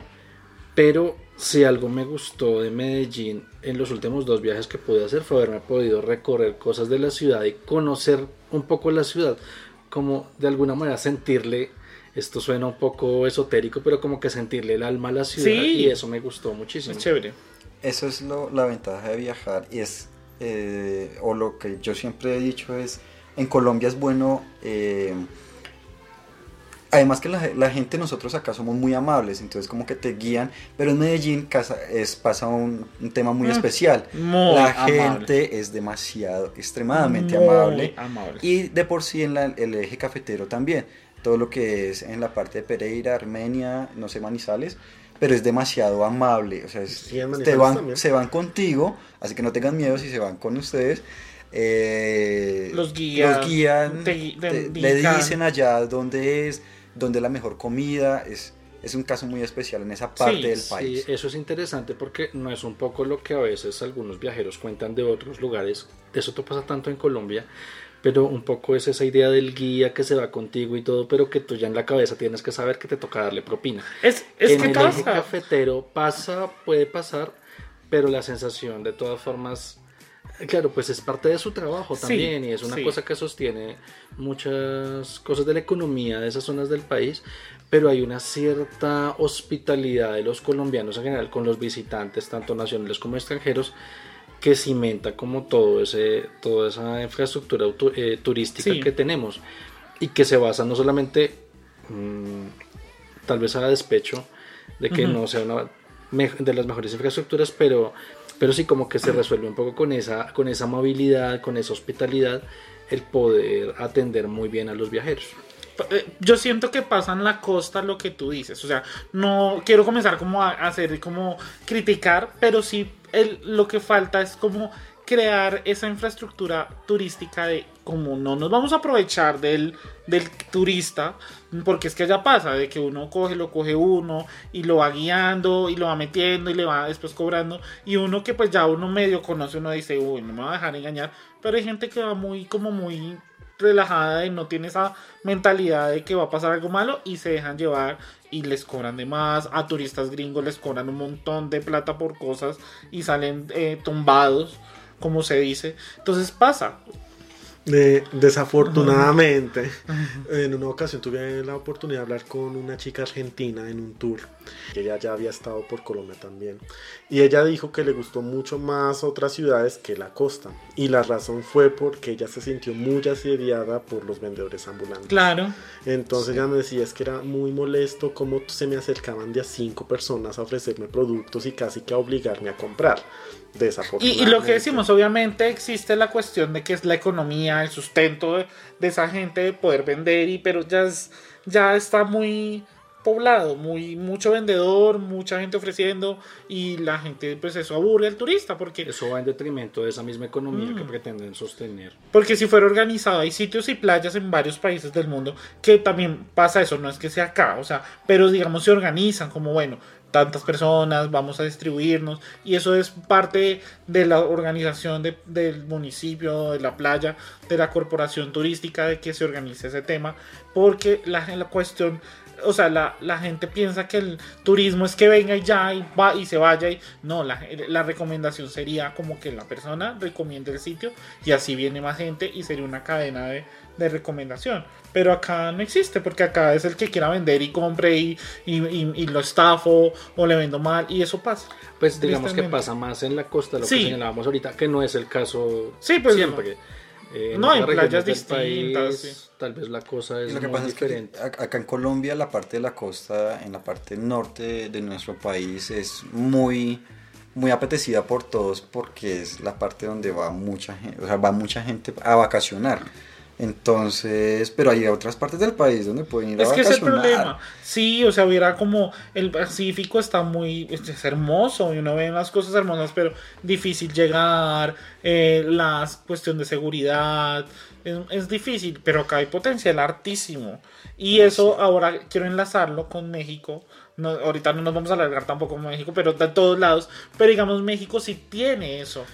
Pero si algo me gustó de Medellín en los últimos dos viajes que pude hacer fue haberme podido recorrer cosas de la ciudad y conocer un poco la ciudad, como de alguna manera sentirle, esto suena un poco esotérico, pero como que sentirle el alma a la ciudad Sí. y eso me gustó muchísimo. Es chévere. Eso es lo- la ventaja de viajar y es, eh, o lo que yo siempre he dicho es, en Colombia es bueno, eh, además que la, la gente nosotros acá somos muy amables, entonces como que te guían, pero en Medellín casa- es, pasa un, un tema muy Mm, especial. muy la amable. gente es demasiado, extremadamente Muy amable. amable. Y de por sí en la- el eje cafetero también. Todo lo que es en la parte de Pereira, Armenia, no sé, Manizales, pero es demasiado amable. O sea, es- Sí, te van, se van contigo, así que no tengan miedo si se van con ustedes. Eh, Los guían, los guían, te gui- te te- le dicen allá dónde es, dónde es la mejor comida. Es, es un caso muy especial en esa parte Sí, del Sí, país. eso es interesante porque no es un poco lo que a veces algunos viajeros cuentan de otros lugares. Eso te pasa tanto en Colombia, pero un poco es esa idea del guía que se va contigo y todo, pero que tú ya en la cabeza tienes que saber que te toca darle propina. Es, es en que el pasa. cafetero pasa, puede pasar, pero la sensación de todas formas, claro, pues es parte de su trabajo Sí, también y es una sí. cosa que sostiene muchas cosas de la economía de esas zonas del país, pero hay una cierta hospitalidad de los colombianos en general con los visitantes, tanto nacionales como extranjeros, que cimenta como todo ese, toda esa infraestructura auto- eh, turística Sí. que tenemos y que se basa no solamente mm, tal vez a despecho de que no sea una de las mejores infraestructuras, pero, pero sí como que se resuelve un poco con esa, con esa movilidad, con esa hospitalidad, el poder atender muy bien a los viajeros. Eh, Yo siento que pasa en la costa lo que tú dices. O sea, no quiero comenzar como a hacer como criticar, pero sí lo que falta es como crear esa infraestructura turística de como no nos vamos a aprovechar del, del turista, porque es que allá pasa, de que uno coge, lo coge uno y lo va guiando y lo va metiendo y le va después cobrando y uno que pues ya uno medio conoce, uno dice, uy, no me va a dejar engañar, pero hay gente que va muy como muy relajada y no tiene esa mentalidad de que va a pasar algo malo y se dejan llevar y les cobran de más. A turistas gringos les cobran un montón de plata por cosas y salen eh, tumbados, como se dice. Entonces pasa. De- desafortunadamente, en una ocasión tuve la oportunidad de hablar con una chica argentina en un tour. que Ella ya había estado por Colombia también. Y ella dijo que le gustó mucho más otras ciudades que la costa. Y la razón fue porque ella se sintió muy asediada por los vendedores ambulantes. Claro. Entonces ella me decía es que era muy molesto cómo se me acercaban de a cinco personas a ofrecerme productos y casi que a obligarme a comprar. Y, Desafortunadamente. y lo que decimos, obviamente existe la cuestión de que es la economía, el sustento de, de esa gente de poder vender, y pero ya, es, ya está muy poblado, muy mucho vendedor, mucha gente ofreciendo y la gente pues eso aburre al turista porque Eso va en detrimento de esa misma economía Mm. que pretenden sostener. Porque si fuera organizado, hay sitios y playas en varios países del mundo que también pasa eso, no es que sea acá, o sea, pero digamos se organizan como, bueno, tantas personas, vamos a distribuirnos, y eso es parte de la organización de- del municipio, de la playa, de la corporación turística, de que se organice ese tema, porque la, la cuestión o sea, la, la gente piensa que el turismo es que venga y ya y va y se vaya y no, la, la recomendación sería como que la persona recomiende el sitio y así viene más gente y sería una cadena de, de recomendación. Pero acá no existe, porque acá es el que quiera vender y compre y, y, y- y lo estafo o le vendo mal y eso pasa. Pues digamos que pasa más en la costa, lo Sí. que señalábamos ahorita, que no es el caso Sí, pues, siempre. Eh, no, en otras playas regiones del distintas, país, sí. Tal vez la cosa es lo que muy pasa es que diferente. ac- acá en Colombia, la parte de la costa, en la parte norte de, de nuestro país, es muy, muy apetecida por todos porque es la parte donde va mucha gente, o sea, va mucha gente a vacacionar. Entonces, pero hay otras partes del país donde pueden ir Es a que es el vacacionar. problema. Sí, o sea, hubiera como el Pacífico está muy es hermoso y uno ve las cosas hermosas, pero difícil llegar, eh, la cuestión de seguridad, es, es difícil, pero acá hay potencial hartísimo. Y eso ahora quiero enlazarlo con México. No, ahorita no nos vamos a alargar tampoco con México, pero de todos lados. Pero digamos, México sí tiene eso.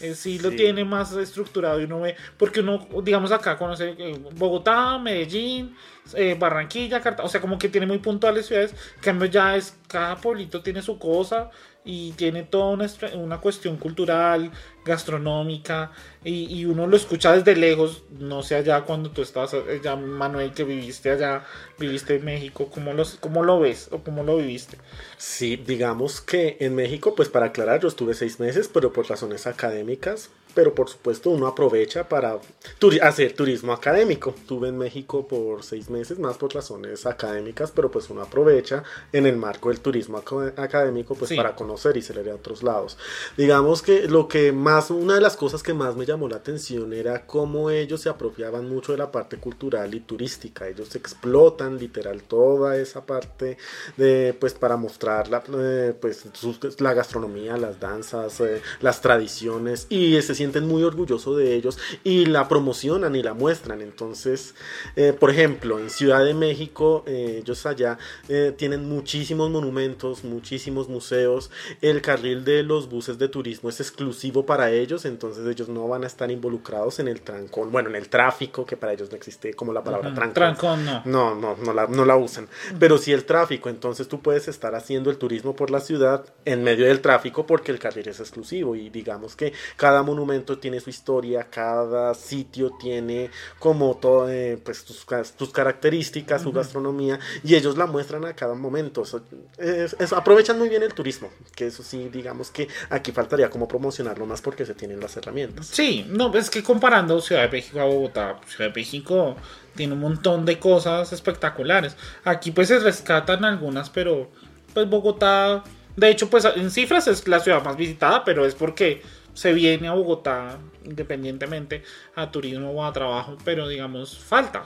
Eh, sí, lo Sí. tiene más estructurado y uno ve, porque uno, digamos acá, conoce eh, Bogotá, Medellín, eh, Barranquilla, Cartagena, o sea, como que tiene muy puntuales ciudades, en cambio ya es, cada pueblito tiene su cosa y tiene toda una, una cuestión cultural, gastronómica, y, y uno lo escucha desde lejos, no sé allá cuando tú estás, eh, ya Manuel, que viviste allá, viviste en México, ¿cómo, los, ¿cómo lo ves o cómo lo viviste? Sí, digamos que en México, pues para aclarar, yo estuve seis meses, pero por razones académicas, pero por supuesto uno aprovecha para turi- hacer turismo académico. Estuve en México por seis meses, más por razones académicas, pero pues uno aprovecha en el marco del turismo aco- académico, pues Sí. para conocer y salir a otros lados. Digamos que lo que más, una de las cosas que más me llamó la atención era cómo ellos se apropiaban mucho de la parte cultural y turística. Ellos explotan literal toda esa parte de, pues para mostrar la, eh, pues, sus- la gastronomía, las danzas, eh, las tradiciones y eh, se sienten muy orgullosos de ellos y la promocionan y la muestran. Entonces, eh, por ejemplo, en Ciudad de México, eh, ellos allá eh, tienen muchísimos monumentos, muchísimos museos. El carril de los buses de turismo es exclusivo para ellos, entonces ellos no van a estar involucrados en el trancón, bueno, en el tráfico, que para ellos no existe como la palabra Ujú, trancón. Trancón, no. No, no, no la, no la usan. Pero sí el tráfico, entonces tú puedes estar haciendo el turismo por la ciudad en medio del tráfico porque el carril es exclusivo y digamos que cada monumento tiene su historia, cada sitio tiene como todo, eh, pues tus, tus características, su gastronomía y ellos la muestran a cada momento. Eso- es- es- aprovechan muy bien el turismo, que eso sí, digamos que aquí faltaría como promocionarlo más porque se tienen las herramientas. Sí, no, es que comparando Ciudad de México a Bogotá, Ciudad de México tiene un montón de cosas espectaculares. Aquí pues se rescatan algunas, pero pues Bogotá, de hecho pues en cifras es la ciudad más visitada, pero es porque se viene a Bogotá independientemente a turismo o a trabajo, pero digamos falta.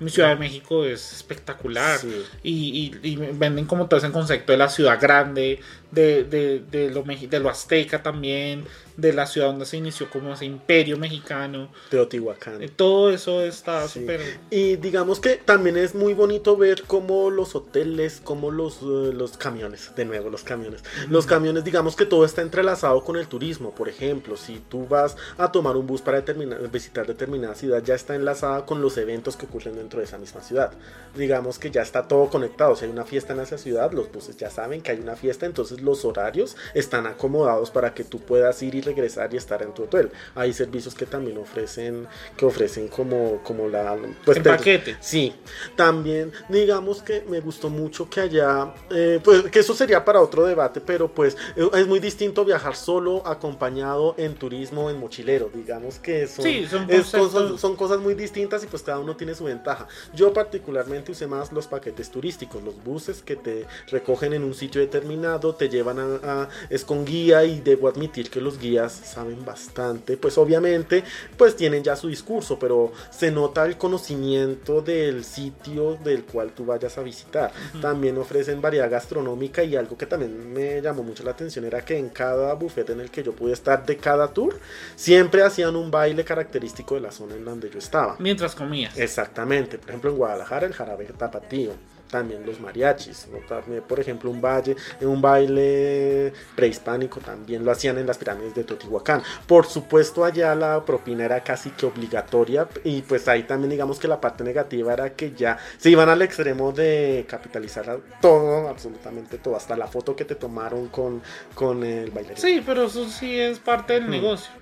Mi Ciudad de México es espectacular Sí. y, y- y venden como todo ese concepto de la ciudad grande, de, de, de lo, de lo azteca también, de la ciudad donde se inició como ese imperio mexicano. Teotihuacán. Eh, Todo eso está Sí. súper... Y digamos que también es muy bonito ver cómo los hoteles, cómo los, eh, los camiones, de nuevo los camiones. Los camiones, digamos que todo está entrelazado con el turismo. Por ejemplo, si tú vas a tomar un bus para determinar, visitar determinada ciudad, ya está enlazada con los eventos que ocurren dentro de esa misma ciudad. Digamos que ya está todo conectado. Si hay una fiesta en esa ciudad, los buses ya saben que hay una fiesta, entonces los horarios están acomodados para que tú puedas ir y regresar y estar en tu hotel. Hay servicios que también ofrecen, que ofrecen como, como la... Pues, te- paquete. Sí, también digamos que me gustó mucho que allá, eh, pues que eso sería para otro debate, pero pues eh, es muy distinto viajar solo, acompañado en turismo, en mochilero, digamos que son, Sí, son es cosas, son cosas muy distintas y pues cada uno tiene su ventaja. Yo particularmente usé más los paquetes turísticos, los buses que te recogen en un sitio determinado, te llevan a, a- es con guía y debo admitir que los guías saben bastante, pues obviamente pues tienen ya su discurso, pero se nota el conocimiento del sitio del cual tú vayas a visitar. También ofrecen variedad gastronómica y algo que también me llamó mucho la atención era que en cada buffet en el que yo pude estar de cada tour, siempre hacían un baile característico de la zona en donde yo estaba. Mientras comías. Exactamente, por ejemplo en Guadalajara el jarabe tapatío. También los mariachis. También, por ejemplo, un, valle, un baile prehispánico también lo hacían en las pirámides de Teotihuacán. Por supuesto, allá la propina era casi que obligatoria y pues ahí también digamos que la parte negativa era que ya se iban al extremo de capitalizar todo, absolutamente todo, hasta la foto que te tomaron con, con el bailarín. Sí, pero eso sí es parte del negocio.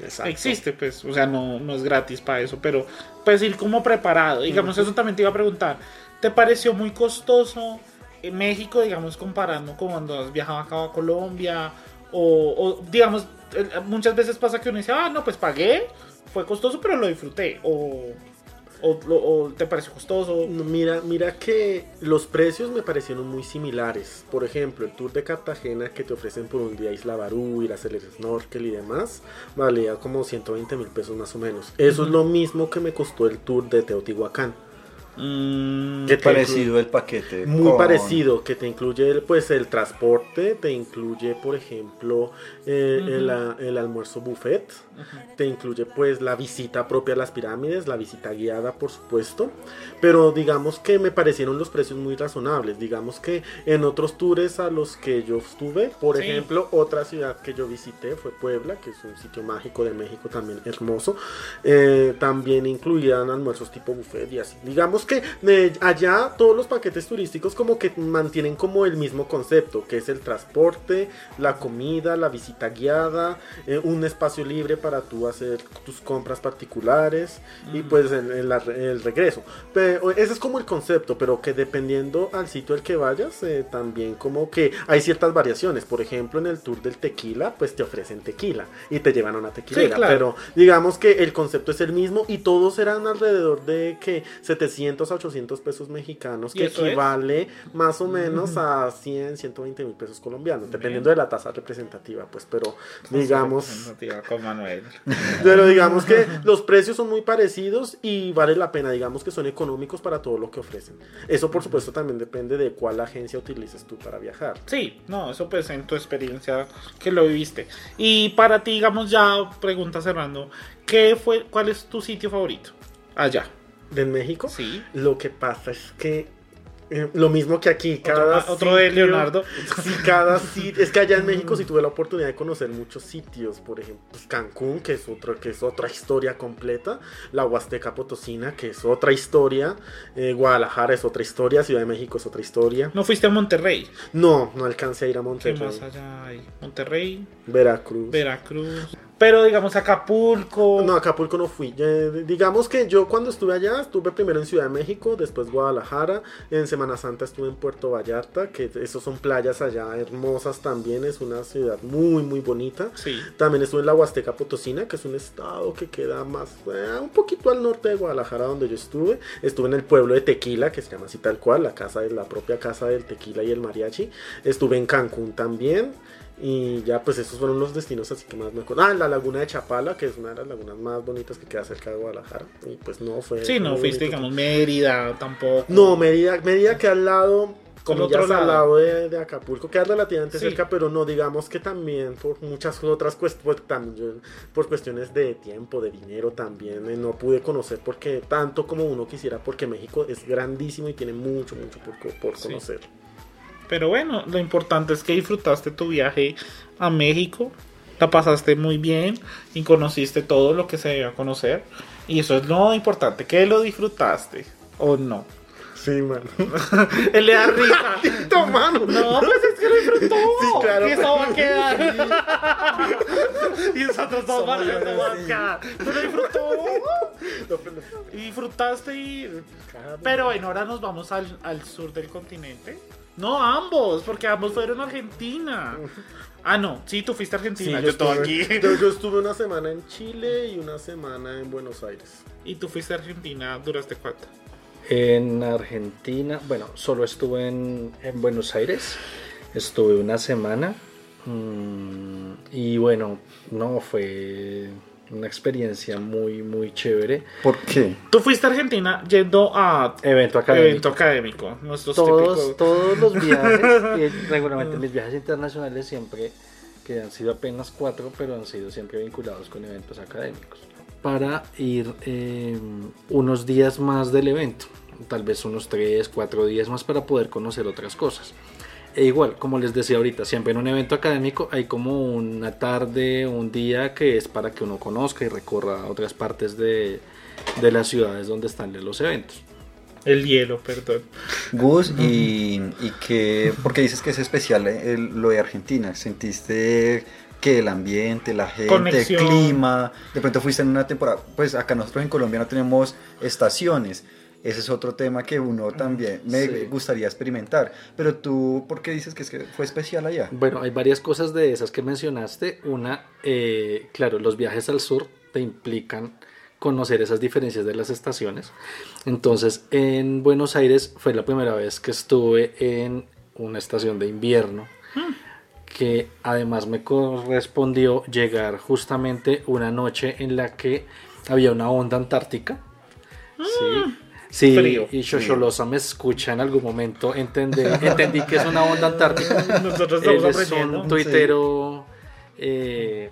Exacto. Existe, pues, o sea, no, no es gratis para eso, pero pues ir como preparado. Digamos, eso también te iba a preguntar. ¿Te pareció muy costoso en México, digamos, comparando con cuando has viajado acá a Colombia? O, o, digamos, muchas veces pasa que uno dice, ah, no, pues pagué, fue costoso, pero lo disfruté. O, o, o te pareció costoso. Mira, mira que los precios me parecieron muy similares. Por ejemplo, el tour de Cartagena que te ofrecen por un día Isla Barú, ir a hacer el snorkel y demás, valía como 120 mil pesos más o menos. Eso es lo mismo que me costó el tour de Teotihuacán. Mm, ¿Qué te Parecido el paquete. Muy con- parecido, que te incluye pues el transporte, te incluye por ejemplo eh, el, almuerzo buffet, te incluye pues la visita propia a las pirámides, la visita guiada por supuesto, pero digamos que me parecieron los precios muy razonables, digamos que en otros tours a los que yo estuve, por Sí. ejemplo otra ciudad que yo visité fue Puebla, que es un sitio mágico de México también hermoso, eh, también incluían almuerzos tipo buffet y así. Digamos que eh, allá todos los paquetes turísticos como que mantienen como el mismo concepto, que es el transporte, la comida, la visita guiada, eh, un espacio libre para tú hacer tus compras particulares y pues el, el el regreso. Pero ese es como el concepto, pero que dependiendo al sitio al que vayas, eh, también como que hay ciertas variaciones. Por ejemplo, en el tour del tequila, pues te ofrecen tequila y te llevan a una tequilera. claro. Pero digamos que el concepto es el mismo y todos eran alrededor de que 700 a 800 pesos mexicanos, ¿Y que es? equivale más o menos a 100, 120 mil pesos colombianos, dependiendo de la tasa representativa, pues, pero digamos... Con Manuel. Pero digamos que los precios son muy parecidos y vale la pena, digamos que son económicos para todo lo que ofrecen. Eso por supuesto también depende de cuál agencia utilices tú para viajar. Sí, no, eso pues en tu experiencia que lo viviste. Y para ti, digamos ya, pregunta cerrando, ¿qué fue, cuál es tu sitio favorito? Allá. ¿De México? Sí. Lo que pasa es que eh, lo mismo que aquí, Otro, cada otro de sitio- Leonardo. Sí, cada sitio. Es que allá en México sí tuve la oportunidad de conocer muchos sitios. Por ejemplo, pues, Cancún, que es, otro, que es otra historia completa. La Huasteca Potosina, que es otra historia. eh, Guadalajara es otra historia. Ciudad de México es otra historia. No fuiste a Monterrey. No, no alcancé a ir a ¿Qué Monterrey. más allá hay? Monterrey, Veracruz. Veracruz. Pero digamos Acapulco. No, Acapulco no fui. Eh, digamos que yo cuando estuve allá, estuve primero en Ciudad de México, después Guadalajara, en Semana Santa estuve en Puerto Vallarta, que esos son playas allá hermosas también, es una ciudad muy muy bonita. Sí. También estuve en la Huasteca Potosina, que es un estado que queda más, eh, un poquito al norte de Guadalajara donde yo estuve. Estuve en el pueblo de Tequila, que se llama así tal cual, la casa de la propia casa del tequila y el mariachi. Estuve en Cancún también. Y ya pues esos fueron los destinos así que más me acuerdo. Ah, la laguna de Chapala, que es una de las lagunas más bonitas que queda cerca de Guadalajara. Y pues no fue... Sí, no fuiste, digamos, Mérida tampoco. No, Mérida, Mérida queda al lado, otro lado. al lado de, de Acapulco, queda relativamente Sí. cerca, pero no, digamos que también por muchas otras cuestiones, yo- por cuestiones de tiempo, de dinero también, eh, no pude conocer porque tanto como uno quisiera, porque México es grandísimo y tiene mucho, mucho por, por Sí. Pero bueno, lo importante es que disfrutaste tu viaje a México, la pasaste muy bien y conociste todo lo que se debía conocer. Y eso es lo importante, que lo disfrutaste o no. Sí, mano. Él le da risa. Tito, mano. No, pues es que lo disfrutó. Sí, claro. Y eso va a quedar. y nosotros dos van a quedar. Lo disfrutó. Y disfrutaste y... Pero bueno, ahora nos vamos al, al sur del continente. No, ambos, porque ambos fueron a Argentina. Ah, no, sí, tú fuiste a Sí, Argentina, yo, yo estuve, aquí. yo, yo estuve una semana en Chile y una semana en Buenos Aires. Y tú fuiste a Argentina, ¿duraste cuánto? En Argentina, bueno, solo estuve en, en Buenos Aires, estuve una semana mm, y bueno, no, fue una experiencia muy, muy chévere. ¿Por qué? Tú fuiste a Argentina yendo a Evento académico. evento académico, nuestros todos, típicos... todos los viajes, y regularmente mis viajes internacionales siempre, que han sido apenas cuatro, pero han sido siempre vinculados con eventos académicos. Para ir eh, unos días más del evento. tal vez unos 3, 4 días más para poder conocer otras cosas. E igual, como les decía ahorita, siempre en un evento académico hay como una tarde, un día que es para que uno conozca y recorra otras partes de, de las ciudades donde están los eventos. El hielo, perdón. Gus, y, y que, porque dices que es especial eh, el- lo de Argentina, ¿sentiste que el ambiente, la gente, Conexión. el clima, de pronto fuiste en una temporada, pues acá nosotros en Colombia no tenemos estaciones, ese es otro tema que uno también me Sí. gustaría experimentar, pero tú, ¿por qué dices que, es que fue especial allá? Bueno, hay varias cosas de esas que mencionaste. Una, eh, claro, los viajes al sur te implican conocer esas diferencias de las estaciones. Entonces, en Buenos Aires fue la primera vez que estuve en una estación de invierno, que además me correspondió llegar justamente una noche en la que había una onda antártica. Sí. Sí, Frío. y Shosholosa me escucha en algún momento. Entendí, entendí que es una onda antártica. Nosotros Él estamos es aprendiendo. un tuitero eh,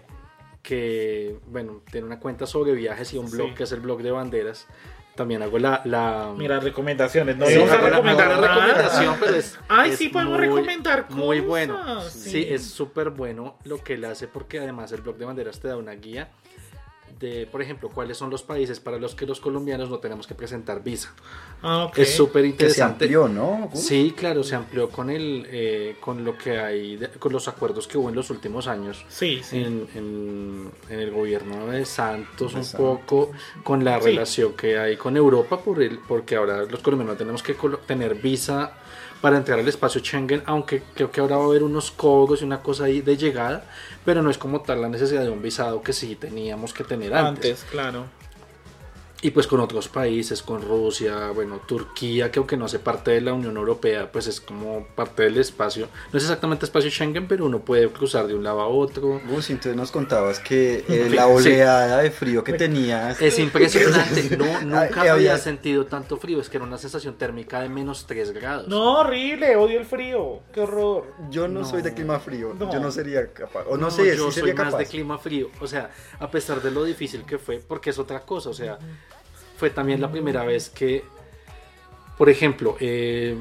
que, bueno, tiene una cuenta sobre viajes y un blog Sí. que es el blog de banderas. También hago la... la Mira, recomendaciones. No Sí, íbamos a recomendar la nada. recomendación, pero es, Ay, es sí, podemos muy- recomendar Muy cosas, bueno. sí. Sí, es súper bueno lo que él hace porque además el blog de banderas te da una guía de, por ejemplo, cuáles son los países para los que los colombianos no tenemos que presentar visa. Ah, ok. Es súper se interesante. amplió, ¿no? Sí, claro, se amplió con el, eh, con lo que hay, de- con los acuerdos que hubo en los últimos años Sí, sí. en, en- en el gobierno de Santos De un Santos. poco con la Sí. relación que hay con Europa por el, porque ahora los colombianos tenemos que tener visa para entrar al espacio Schengen, aunque creo que ahora va a haber unos códigos y una cosa ahí de llegada, pero no es como tal la necesidad de un visado que sí teníamos que tener antes. Antes, claro. Y pues con otros países, con Rusia, bueno, Turquía, que aunque no hace parte de la Unión Europea, pues es como parte del espacio. No es exactamente espacio Schengen, pero uno puede cruzar de un lado a otro. Gus, entonces nos contabas que eh, Sí, la sí. oleada de frío que tenías... Es impresionante, no, nunca Ay, había sentido tanto frío, es que era una sensación térmica de menos 3 grados. No, horrible, odio el frío. Qué horror. Yo no, No. soy de clima frío, No. yo no sería capaz, o no, sé, yo si soy sería más capaz. de clima frío, o sea, a pesar de lo difícil que fue, porque es otra cosa, o sea, fue también la primera vez que, por ejemplo, eh,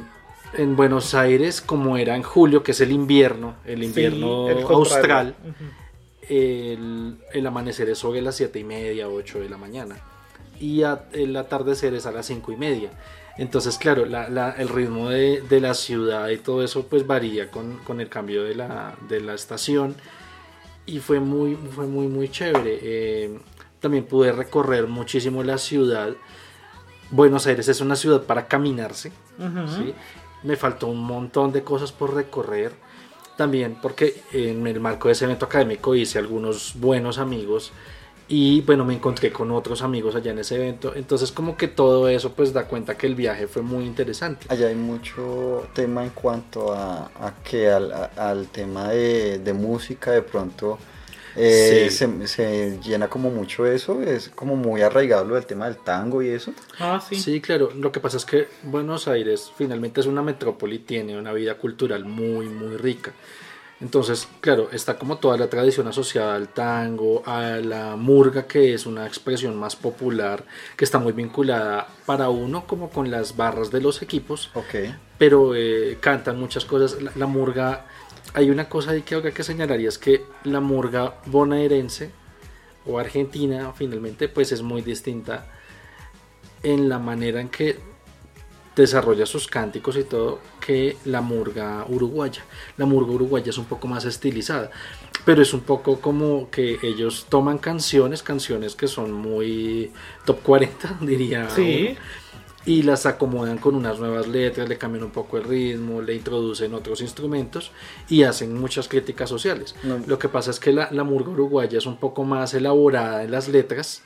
en Buenos Aires, como era en julio, que es el invierno, el invierno Sí, el contrario. austral, el, el amanecer es sobre las 7 y media, 8 de la mañana. Y a- el atardecer es a las 5 y media. Entonces, claro, la- la- el ritmo de, de la ciudad y todo eso pues varía con, con el cambio de la, de la estación. Y fue muy, fue muy, muy chévere. Eh, también pude recorrer muchísimo la ciudad. Buenos Aires es una ciudad para caminarse. Ujú. ¿sí? Me faltó un montón de cosas por recorrer. También porque en el marco de ese evento académico hice algunos buenos amigos y bueno, me encontré con otros amigos allá en ese evento. Entonces como que todo eso pues da cuenta que el viaje fue muy interesante. Allá hay mucho tema en cuanto a, a que al, a- al tema de, de música de pronto eh, Sí. se, se llena como mucho eso, es como muy arraigado lo del tema del tango y eso. Ah, sí. Sí, claro. Lo que pasa es que Buenos Aires finalmente es una metrópoli, tiene una vida cultural muy, muy rica. Entonces, claro, está como toda la tradición asociada al tango, a la murga, que es una expresión más popular, que está muy vinculada para uno como con las barras de los equipos, Ok. pero eh, cantan muchas cosas. La, la murga, hay una cosa ahí que que señalar y es que la murga bonaerense o argentina finalmente pues es muy distinta en la manera en que desarrolla sus cánticos y todo que la murga uruguaya. La murga uruguaya es un poco más estilizada, pero es un poco como que ellos toman canciones, canciones que son muy top 40, diría. Sí. uno, y las acomodan con unas nuevas letras, le cambian un poco el ritmo, le introducen otros instrumentos y hacen muchas críticas sociales. No. Lo que pasa es que la, la murga uruguaya es un poco más elaborada en las letras.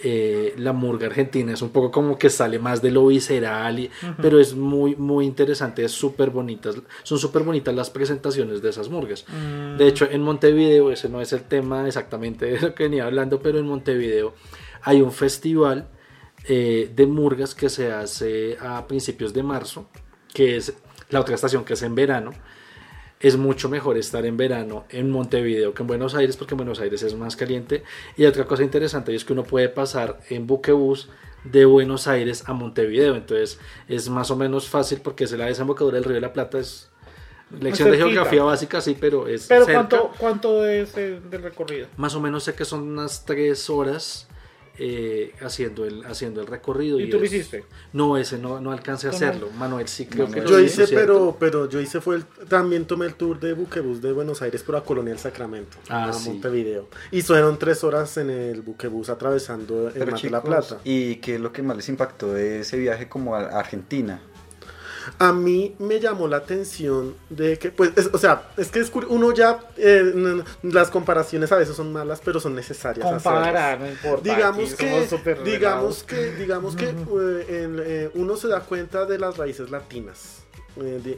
eh, la murga argentina es un poco como que sale más de lo visceral, y- pero es muy, muy interesante, es súper bonitas, son súper bonitas las presentaciones de esas murgas. Mm, De hecho, en Montevideo, ese no es el tema exactamente de lo que venía hablando, pero en Montevideo hay un festival eh, de murgas que se hace a principios de marzo, que es la otra estación que es en verano. Es mucho mejor estar en verano en Montevideo que en Buenos Aires, porque en Buenos Aires es más caliente. Y otra cosa interesante es que uno puede pasar en buquebús de Buenos Aires a Montevideo. Entonces es más o menos fácil porque es la desembocadura del Río de la Plata. Es lección de geografía básica, sí, pero es Pero cerca. ¿cuánto, ¿cuánto es del recorrido? Más o menos sé que son unas tres horas eh, haciendo, el, haciendo el recorrido. ¿Y tú lo hiciste? No, ese no, no alcancé a hacerlo. Manuel sí creo que Manuel. Yo hice, pero, pero yo hice fue el, también tomé el tour de buquebús de Buenos Aires por la Colonia del Sacramento Ah, a sí. Montevideo. Y fueron tres horas en el buquebús atravesando el Pero Mar de la Plata. ¿y qué es lo que más les impactó de ese viaje como a Argentina? A mí me llamó la atención de que, pues, es- o sea, es que es uno ya, eh, las comparaciones a veces son malas, pero son necesarias. Comparar, hacerlas. no importa. Digamos aquí que, digamos que, digamos que eh, en- eh, uno se da cuenta de las raíces latinas.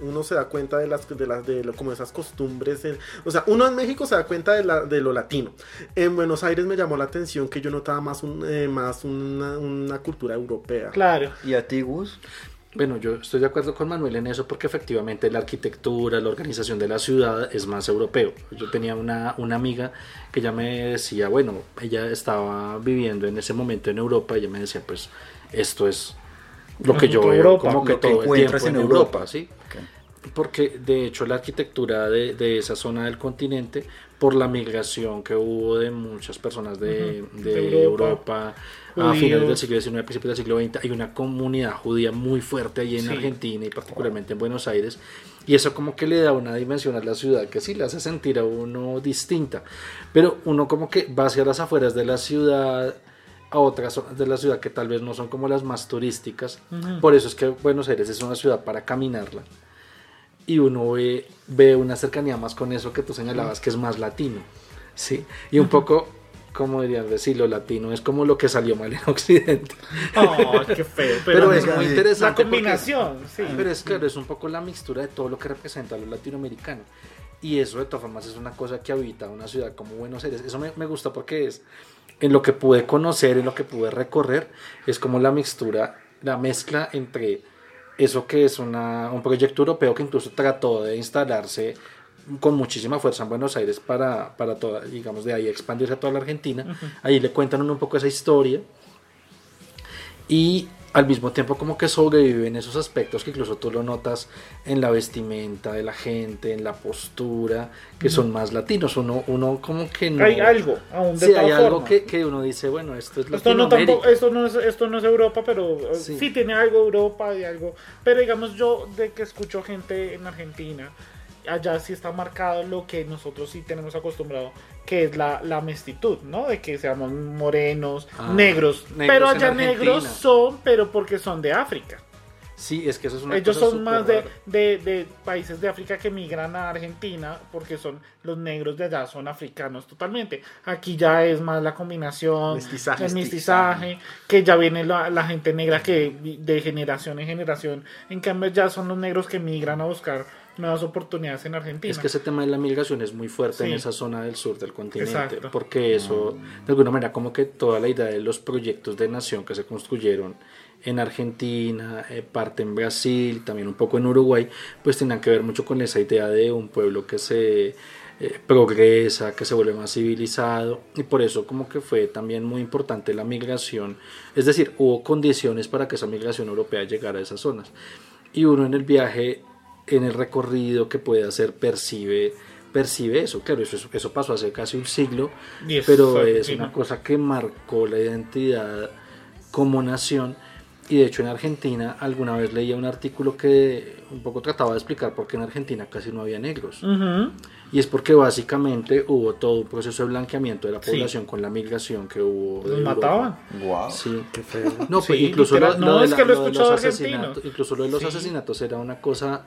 Uno se da cuenta de las de las de lo- como esas costumbres en- o sea uno en México se da cuenta de, la, de lo latino en Buenos Aires me llamó la atención que yo notaba más un, eh, más una, una cultura europea Claro. ¿Y a ti, Gus? Bueno, yo estoy de acuerdo con Manuel en eso porque efectivamente la arquitectura, la organización de la ciudad es más europeo. Yo tenía una, una amiga que ya me decía, bueno, ella estaba viviendo en ese momento en Europa y ella me decía, pues esto es lo que yo veo Europa, como que lo que todo el tiempo en en Europa, Europa. ¿sí? Ok. Porque de hecho la arquitectura de, de esa zona del continente, por la migración que hubo de muchas personas de, Ujú. de De Europa, Europa, a finales del siglo XIX, principios del siglo XX, hay una comunidad judía muy fuerte allí en Sí. Argentina y particularmente en Buenos Aires. Y eso como que le da una dimensión a la ciudad que sí le hace sentir a uno distinta. Pero uno como que va hacia las afueras de la ciudad a otras zonas de la ciudad que tal vez no son como las más turísticas. Ujú. Por eso es que Buenos Aires es una ciudad para caminarla. Y uno ve, ve una cercanía más con eso que tú señalabas, que es más latino. ¿sí? Y un poco, como dirían decir, lo latino es como lo que salió mal en Occidente. Oh, qué feo. Pero, Pero, es muy interesante. la porque- combinación, sí. pero es claro, es un poco la mixtura de todo lo que representa lo latinoamericano. Y eso de todas formas es una cosa que habita una ciudad como Buenos Aires. Eso me, me gusta porque es en lo que pude conocer, en lo que pude recorrer, es como la mixtura, la mezcla entre eso que es una, un proyecto europeo que incluso trató de instalarse con muchísima fuerza en Buenos Aires para, para toda, digamos, de ahí expandirse a toda la Argentina. Ahí le cuentan un poco esa historia y al mismo tiempo como que sobreviven esos aspectos que incluso tú lo notas en la vestimenta de la gente, en la postura, que son más latinos. Uno, uno como que no... Hay algo, aún de Sí, hay algo que, que uno dice, bueno, esto es Esto no, tampoco, esto, no es, esto no es Europa, pero eh, Sí. sí. tiene algo Europa y algo. Pero digamos, yo de que escucho gente en Argentina, allá sí está marcado lo que nosotros sí tenemos acostumbrado, que es la, la mestitud, ¿no? De que seamos morenos, Ah, negros. negros Pero allá negros son, pero porque son de África. Sí, es que eso es una Ellos cosa son más de, rara. de, de países de África que migran a Argentina porque son los negros de allá son africanos totalmente. Aquí ya es más la combinación, Mestizaje. el mestizaje, que ya viene la, la gente negra que de generación en generación. En cambio ya son los negros que migran a buscar nuevas oportunidades en Argentina. Es que ese tema de la migración es muy fuerte en Sí. esa zona del sur del continente, Exacto. porque eso, de alguna manera, como que toda la idea de los proyectos de nación que se construyeron en Argentina, eh, parte en Brasil, también un poco en Uruguay, pues tenían que ver mucho con esa idea de un pueblo que se eh, progresa, que se vuelve más civilizado, y por eso como que fue también muy importante la migración, es decir, hubo condiciones para que esa migración europea llegara a esas zonas, y uno en el viaje en el recorrido que puede hacer percibe percibe eso, claro, eso, eso pasó hace casi un siglo, pero es una cosa que marcó la identidad como nación y de hecho en Argentina alguna vez leía un artículo que un poco trataba de explicar por qué en Argentina casi no había negros y es porque básicamente hubo todo un proceso de blanqueamiento de la Sí. población con la migración que hubo Los mataban. Wow. Sí. Qué feo. No, Sí, pues incluso lo, literal. lo No, de es la- que lo he lo de escuchado los argentinos. asesinatos, incluso lo de los Sí. asesinatos era una cosa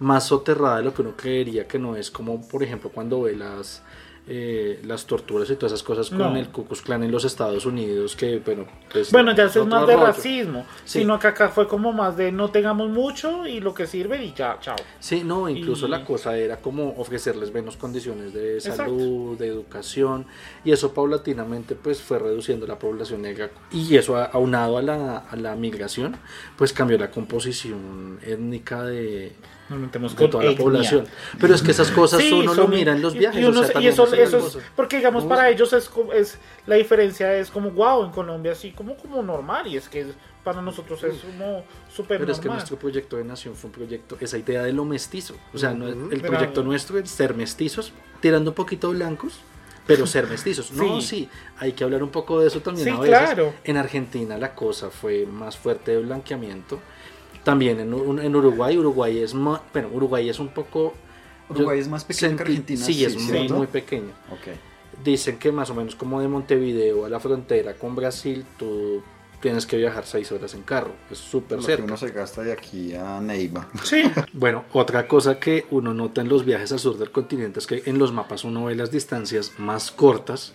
más soterrada de lo que uno creería que no es como por ejemplo cuando ve las eh, las torturas y todas esas cosas con el Ku Klux Klan en los Estados Unidos que bueno pues, Bueno, ya es más de racismo, Sí. sino que acá fue como más de no tengamos mucho y lo que sirve y ya, chao. Sí, no, incluso Y- la cosa era como ofrecerles menos condiciones de Exacto. salud, de educación, y eso paulatinamente pues fue reduciendo la población negra. Y eso aunado a la, a la migración, pues cambió la composición étnica de, de con toda la etnia. población. Pero es que esas cosas Sí, uno lo son- mira en los y- viajes. Y, o uno sea, se- y eso, eso es, porque digamos ¿Cómo para ellos es, como- es la diferencia es como wow en Colombia así como como normal y es que para nosotros es como súper Pero es que normal. nuestro proyecto de nación fue un proyecto, esa idea de lo mestizo. O sea, es- Ujú. el proyecto la- nuestro es ser mestizos, tirando un poquito blancos, pero ser mestizos. No, Sí. sí, hay que hablar un poco de eso también Sí, a veces. claro. En Argentina la cosa fue más fuerte de blanqueamiento. También en, en Uruguay, Uruguay es más, bueno, Uruguay es un poco... Uruguay yo es más pequeño que Argentina, Sí, sí, es muy, muy pequeño. Ok. Dicen que más o menos como de Montevideo a la frontera con Brasil, tú tienes que viajar seis horas en carro. Es súper Lo que cerca. uno se gasta de aquí a Neiva. Sí, Bueno, otra cosa que uno nota en los viajes al sur del continente es que en los mapas uno ve las distancias más cortas.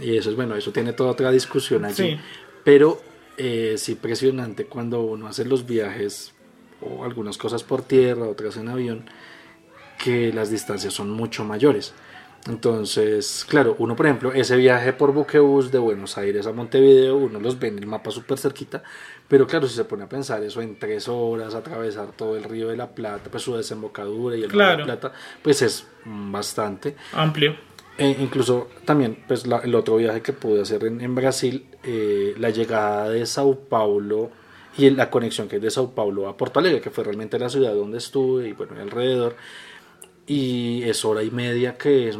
Y eso es bueno, eso tiene toda otra discusión allí. Sí. Pero es impresionante cuando uno hace los viajes o algunas cosas por tierra, otras en avión, que las distancias son mucho mayores. Entonces, claro, uno por ejemplo, ese viaje por buquebús de Buenos Aires a Montevideo, uno los ve en el mapa súper cerquita, pero claro, si se pone a pensar eso en tres horas, atravesar todo el río de la Plata, pues su desembocadura y el río de Claro. la Plata, pues es bastante. amplio. E incluso también, pues la- el otro viaje que pude hacer en, en Brasil, eh, la llegada de Sao Paulo y la conexión que hay de Sao Paulo a Porto Alegre, que fue realmente la ciudad donde estuve y bueno, alrededor. Y es hora y media que es,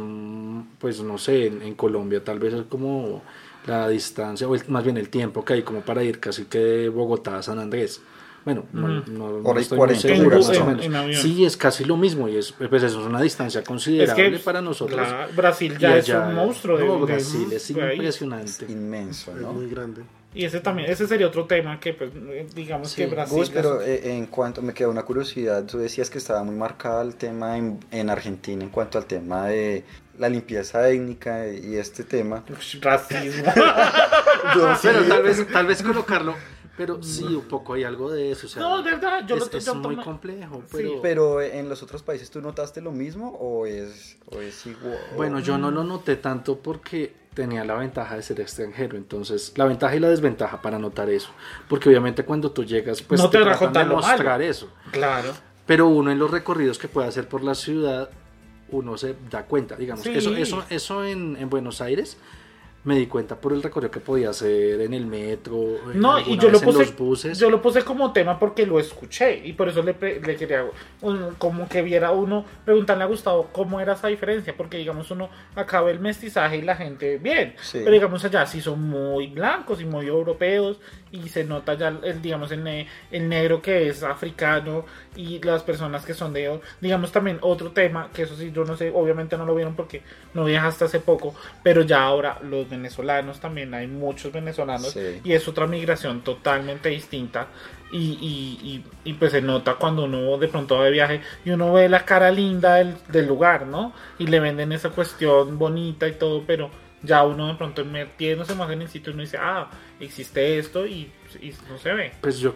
pues no sé, en, Colombia tal vez es como la distancia, o más bien el tiempo que hay como para ir casi que de Bogotá a San Andrés. Bueno, no, Mm. no- no Hora y estoy muy 40 seguro, en- más o en- menos. en avión. Sí, es casi lo mismo y es, pues eso es una distancia Es considerable que para nosotros. claro, Brasil ya es allá- un monstruo de, no, de- Brasil es de impresionante. Inmenso, Es ¿no? muy grande. Y ese también, ese sería otro tema que pues digamos Sí. que Brasil Gus, pero es- eh, en cuanto me queda una curiosidad, tú decías que estaba muy marcada el tema en, en Argentina en cuanto al tema de la limpieza étnica y este tema. Racismo. Pero tal vez, tal vez colocarlo, pero sí, un poco hay algo de eso. o sea, No, de verdad, yo es, lo- es muy complejo, Sí, pero... Pero en los otros países, ¿tú notaste lo mismo o es, o es igual? Bueno, yo no lo noté tanto porque tenía la ventaja de ser extranjero, entonces la ventaja y la desventaja para notar eso, porque obviamente cuando tú llegas, pues No te a tratan de malo. mostrar eso, Claro. pero uno en los recorridos que puede hacer por la ciudad, uno se da cuenta, digamos, Sí. eso, eso, eso en, en Buenos Aires me di cuenta por el recorrido que podía hacer en el metro, No, y yo lo vez en puse, los buses. yo lo puse como tema porque lo escuché y por eso le, le quería un- como que viera uno preguntarle a Gustavo cómo era esa diferencia, porque digamos uno acaba el mestizaje y la gente bien, Sí. pero digamos allá sí son muy blancos y muy europeos y se nota ya el digamos el, ne- el negro que es africano y las personas que son de digamos también otro tema que eso sí yo no sé obviamente no lo vieron porque no viajaste hace poco pero ya ahora los venezolanos también hay muchos venezolanos Sí. y es otra migración totalmente distinta y, y, y, y, pues se nota cuando uno de pronto va de viaje y uno ve la cara linda del, del lugar, ¿no? Y le venden esa cuestión bonita y todo, pero ya uno de pronto metiéndose más en el sitio uno dice, ah, existe esto y, y no se ve. Pues yo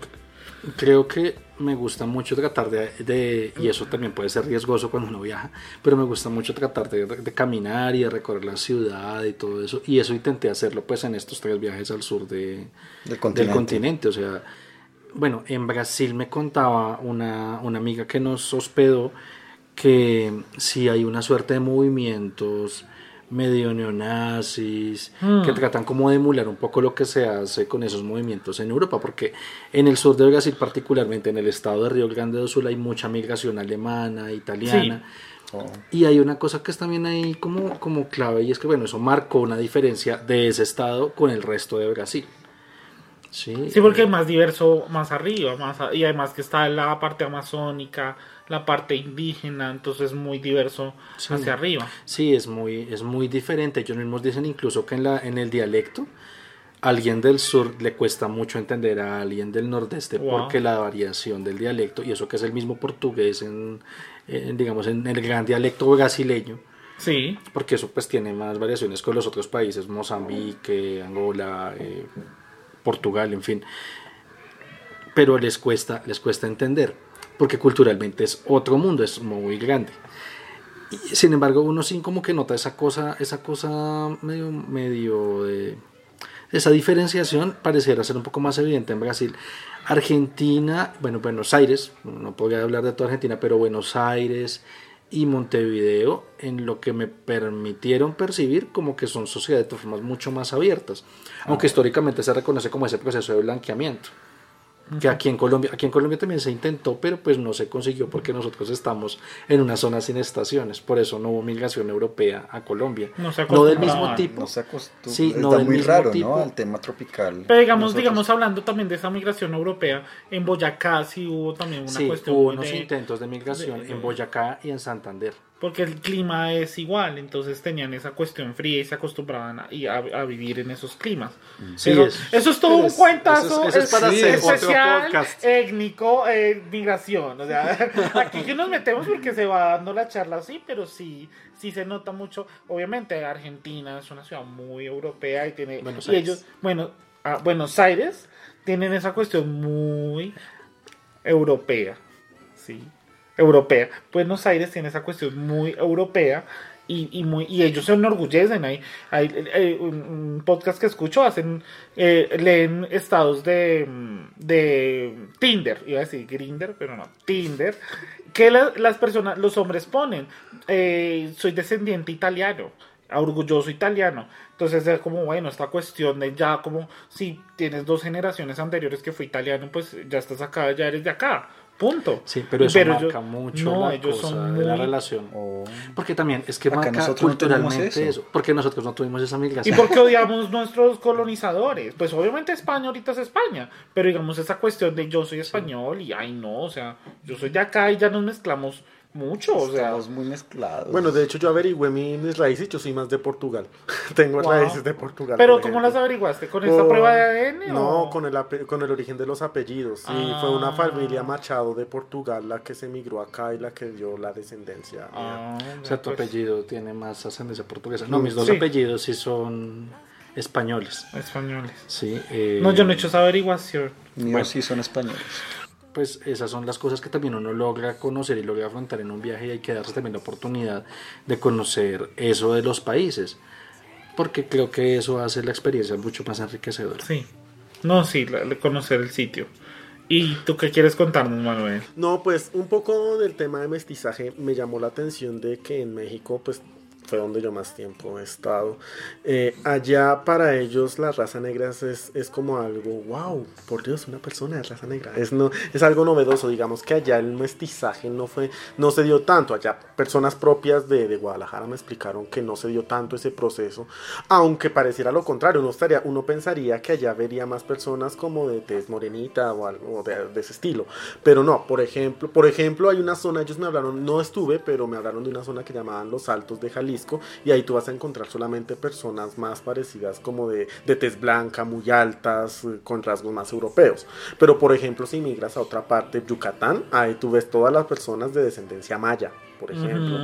creo que me gusta mucho tratar de, de- y eso también puede ser riesgoso cuando uno viaja, pero me gusta mucho tratar de, de caminar y de recorrer la ciudad y todo eso, y eso intenté hacerlo pues en estos tres viajes al sur de, Del continente. del continente, o sea, bueno, en Brasil me contaba una, una amiga que nos hospedó que si hay una suerte de movimientos medio neonazis Mm. que tratan como de emular un poco lo que se hace con esos movimientos en Europa, porque en el sur de Brasil, particularmente en el estado de Río Grande do Sul, hay mucha migración alemana, italiana. Oh. Y hay una cosa que es también ahí como, como clave y es que bueno, eso marcó una diferencia de ese estado con el resto de Brasil. Sí, Sí, porque es más diverso más arriba, más y además que está la parte amazónica, la parte indígena, entonces es muy diverso Sí. hacia arriba. Sí, es muy, es muy diferente. Ellos mismos dicen incluso que en, la, en el dialecto, alguien del sur le cuesta mucho entender a alguien del nordeste Wow. porque la variación del dialecto, y eso que es el mismo portugués en, en, digamos, en el gran dialecto brasileño, Sí, porque eso pues tiene más variaciones con los otros países, Mozambique, Angola, eh, Portugal, en fin. Pero les cuesta, les cuesta entender, porque culturalmente es otro mundo, es muy grande. Y, sin embargo, uno sí como que nota esa cosa, esa cosa medio, medio de esa diferenciación pareciera ser un poco más evidente en Brasil. Argentina, bueno, Buenos Aires, no podría hablar de toda Argentina, pero Buenos Aires y Montevideo, en lo que me permitieron percibir como que son sociedades de formas mucho más abiertas, aunque históricamente se reconoce como ese proceso de blanqueamiento que aquí en Colombia, aquí en Colombia también se intentó, pero pues no se consiguió porque nosotros estamos en una zona sin estaciones, por eso no hubo migración europea a Colombia. No se no del mismo tipo. No se acostumbra. Sí, Está no del muy mismo raro, tipo. ¿no? Al tema tropical. Pero digamos, Nosotros- digamos, hablando también de esa migración europea, en Boyacá sí hubo también una Sí, cuestión hubo unos de- intentos de migración de- en Boyacá y en Santander. Porque el clima es igual, entonces tenían esa cuestión fría y se acostumbraban a, y a, a vivir en esos climas. Sí, Eso, es- eso es todo un es- cuentazo eso es- eso es para otro especial, podcast. étnico, eh, migración. O sea, aquí que nos metemos porque se va dando la charla así, pero sí, sí se nota mucho. Obviamente Argentina es una ciudad muy europea y tiene... Buenos y Aires. ellos, bueno, a Buenos Aires tienen esa cuestión muy europea, sí, europea. Buenos Aires tiene esa cuestión muy europea y, y muy y ellos se enorgullecen. Hay, hay un, podcast que escucho, hacen eh, leen estados de, de Tinder, iba a decir Grinder, pero no, Tinder, que la- las personas, los hombres ponen, eh, soy descendiente italiano orgulloso italiano. Entonces es como, bueno, esta cuestión de ya como si tienes dos generaciones anteriores que fue italiano, pues ya estás acá, ya eres de acá. Punto. Sí, pero eso Pero marca yo- mucho no, la ellos cosa son de la muy- relación. Oh. Porque también es que marca nosotros culturalmente eso. eso. Porque nosotros no tuvimos esa ¿Y migración. por qué odiamos nuestros colonizadores? Pues obviamente España ahorita es España, pero digamos esa cuestión de yo soy español y ay no, o sea, yo soy de acá y ya nos mezclamos mucho, o sea, Estamos muy mezclados. Bueno, de hecho yo averigüé mi- mis raíces, yo soy más de Portugal. Tengo Wow. raíces de Portugal. pero por ¿cómo ejemplo. las averiguaste? ¿Con esta Con- prueba de ADN? No, o? con el, con el origen de los apellidos. Ah. fue una familia Machado de Portugal la que se emigró acá y la que dio la descendencia. Ah, O sea, tu pues, apellido tiene más ascendencia portuguesa. No, mis dos Sí. apellidos sí son españoles. Españoles. Sí. eh, No, yo no he hecho esa averiguación. Míos bueno. sí son españoles. Pues esas son las cosas que también uno logra conocer y logra afrontar en un viaje y hay que darse también la oportunidad de conocer eso de los países. Porque creo que eso hace la experiencia mucho más enriquecedora. Sí. No, sí, la- la- conocer el sitio. ¿Y tú qué quieres contarnos, Manuel? No, pues un poco del tema de mestizaje me llamó la atención de que en México, pues fue donde yo más tiempo he estado. Eh, allá para ellos la raza negra es, es como algo, wow, por Dios, una persona de raza negra. Es, no, es algo novedoso, digamos que allá el mestizaje no fue, no se dio tanto. Allá personas propias de, de Guadalajara me explicaron que no se dio tanto ese proceso, aunque pareciera lo contrario. Uno, estaría, uno pensaría que allá vería más personas como de tez morenita o algo de, ese estilo. Pero no, por ejemplo, por ejemplo, hay una zona, ellos me hablaron, no estuve, pero me hablaron de una zona que llamaban Los Altos de Jalisco, y ahí tú vas a encontrar solamente personas más parecidas como de, de tez blanca, muy altas, eh, con rasgos más europeos. Pero por ejemplo, si migras a otra parte, Yucatán, ahí tú ves todas las personas de descendencia maya, por ejemplo.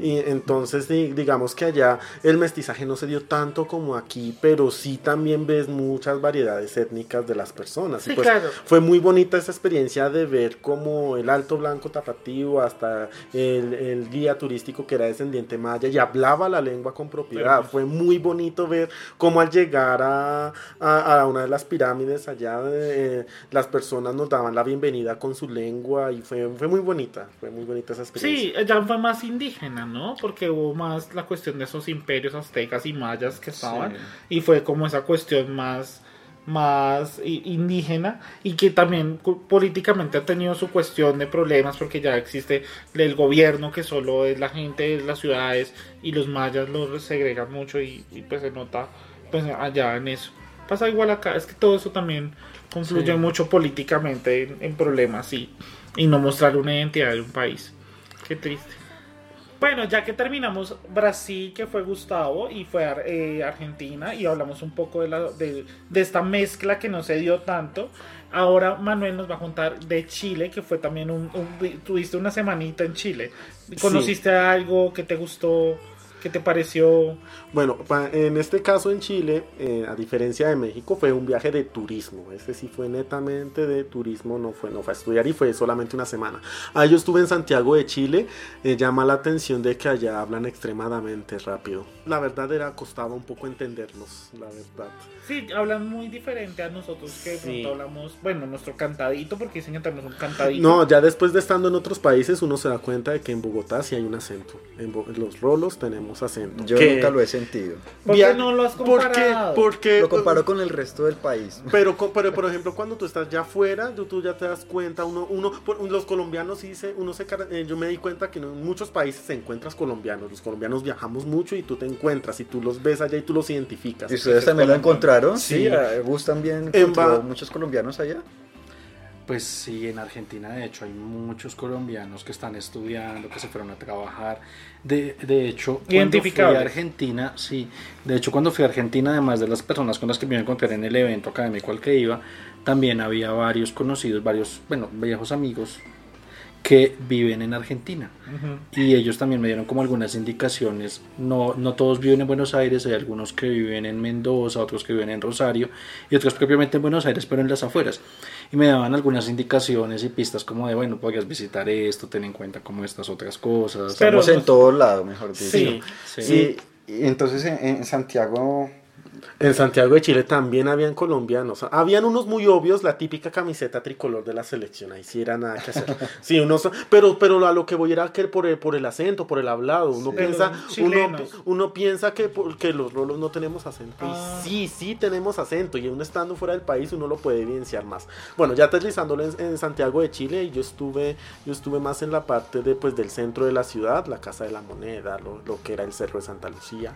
Y entonces di- digamos que allá el mestizaje no se dio tanto como aquí, pero sí también ves muchas variedades étnicas de las personas. Y pues claro. fue muy bonita esa experiencia de ver como el alto blanco tapatío hasta el, el guía turístico que era descendiente maya y hablaba la lengua con propiedad. Pero- Fue muy bonito ver cómo al llegar a, a- a una de las pirámides allá eh, las personas nos daban la bienvenida con su lengua y fue, fue muy bonita, fue muy bonita esa experiencia. Sí, fue más indígena, ¿no? Porque hubo más la cuestión de esos imperios aztecas y mayas que estaban. Sí. Y fue como esa cuestión más, más indígena y que también políticamente ha tenido su cuestión de problemas porque ya existe el gobierno que solo es la gente de las ciudades y los mayas los segregan mucho y, y pues se nota pues allá en eso. Pasa igual acá, es que todo eso también confluye Sí. mucho políticamente en, en problemas y, y no mostrar una identidad de un país. Qué triste. Bueno, ya que terminamos Brasil, que fue Gustavo, y fue eh, Argentina, y hablamos un poco de, la, de, de esta mezcla que no se dio tanto, ahora Manuel nos va a contar de Chile, que fue también un... un- tuviste una semanita en Chile. ¿Conociste algo que te gustó? ¿Qué te pareció? Bueno, en este caso en Chile, eh, a diferencia de México, fue un viaje de turismo. Este sí fue netamente de turismo, no fue, no fue a estudiar y fue solamente una semana. Ah, yo estuve en Santiago de Chile, eh, llama la atención de que allá hablan extremadamente rápido. La verdad era, costaba un poco entendernos, la verdad. Sí, hablan muy diferente a nosotros que Sí. pronto hablamos, bueno, nuestro cantadito, porque dicen que tenemos un cantadito. No, ya después de estando en otros países uno se da cuenta de que en Bogotá sí hay un acento. En, en los rolos tenemos acento. Yo Que- nunca lo he sentido. ¿Por qué no lo has ¿Por qué? comparado? Porque Lo comparo con el resto del país. Pero, co- pero por ejemplo, cuando tú estás ya afuera, tú, tú ya te das cuenta, uno, uno, por- los colombianos sí se, uno se, eh, yo me di cuenta que no- en muchos países se encuentras colombianos, los colombianos viajamos mucho y tú te encuentras y tú los ves allá y tú los identificas. ¿Y ustedes también lo encontraron? Sí. Sí, a Gus también encontró muchos colombianos allá. Pues sí, en Argentina de hecho hay muchos colombianos que están estudiando, que se fueron a trabajar. De, de hecho, cuando fui a. Argentina, sí, de hecho cuando fui a Argentina, además de las personas con las que me encontrar en el evento académico al que iba, también había varios conocidos, varios, bueno, viejos amigos que viven en Argentina. Ujú. Y ellos también me dieron como algunas indicaciones. No, no todos viven en Buenos Aires, hay algunos que viven en Mendoza, otros que viven en Rosario y otros propiamente en Buenos Aires, pero en las afueras. Y me daban algunas indicaciones y pistas como de, bueno, podrías visitar esto, ten en cuenta como estas otras cosas. Pero Estamos en los- todo lado, mejor dicho. Sí, Sí. Y, y entonces en, en Santiago En Santiago de Chile también habían colombianos. Habían unos muy obvios, la típica camiseta tricolor de la selección. Ahí sí era nada que hacer. Sí, unos, pero, pero a lo que voy era que por el, por el acento, por el hablado. Uno Sí. piensa, uno, uno piensa que, que los rolos no tenemos acento. Ah. Y sí, sí tenemos acento. Y uno estando fuera del país uno lo puede evidenciar más. Bueno, ya aterrizándolo en, en Santiago de Chile, y yo estuve, yo estuve más en la parte de, pues, del centro de la ciudad, la Casa de la Moneda, lo, lo que era el Cerro de Santa Lucía.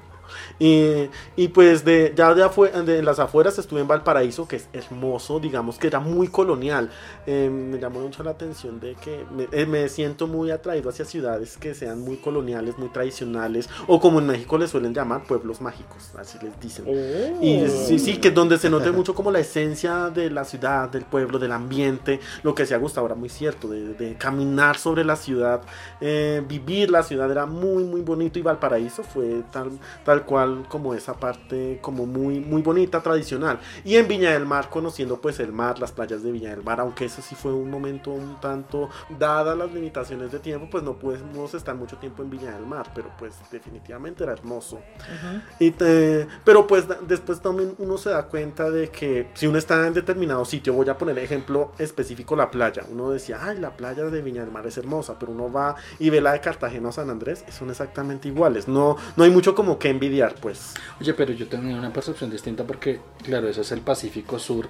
Y, y pues de, ya de, afue- de las afueras estuve en Valparaíso, que es hermoso, digamos que era muy colonial. Eh, me llamó mucho la atención de que me, eh, me siento muy atraído hacia ciudades que sean muy coloniales, muy tradicionales, o como en México les suelen llamar pueblos mágicos, así les dicen. Oh. Y sí, sí, que donde se note mucho como la esencia de la ciudad, del pueblo, del ambiente, lo que decía Gustavo era muy cierto, de, de caminar sobre la ciudad, eh, vivir la ciudad era muy, muy bonito y Valparaíso fue tal, tal cual como esa parte como muy, muy bonita, tradicional. Y en Viña del Mar, conociendo pues el mar, las playas de Viña del Mar, aunque eso sí fue un momento un tanto, dadas las limitaciones de tiempo, pues no pudimos estar mucho tiempo en Viña del Mar, pero pues definitivamente era hermoso. Ujú. Y te- pero pues después también uno se da cuenta de que si uno está en determinado sitio, voy a poner ejemplo específico la playa, uno decía, ay, la playa de Viña del Mar es hermosa, pero uno va y ve la de Cartagena o San Andrés, y son exactamente iguales, no, no hay mucho como que pues. Oye, pero yo tenía una percepción distinta porque, claro, ese es el Pacífico Sur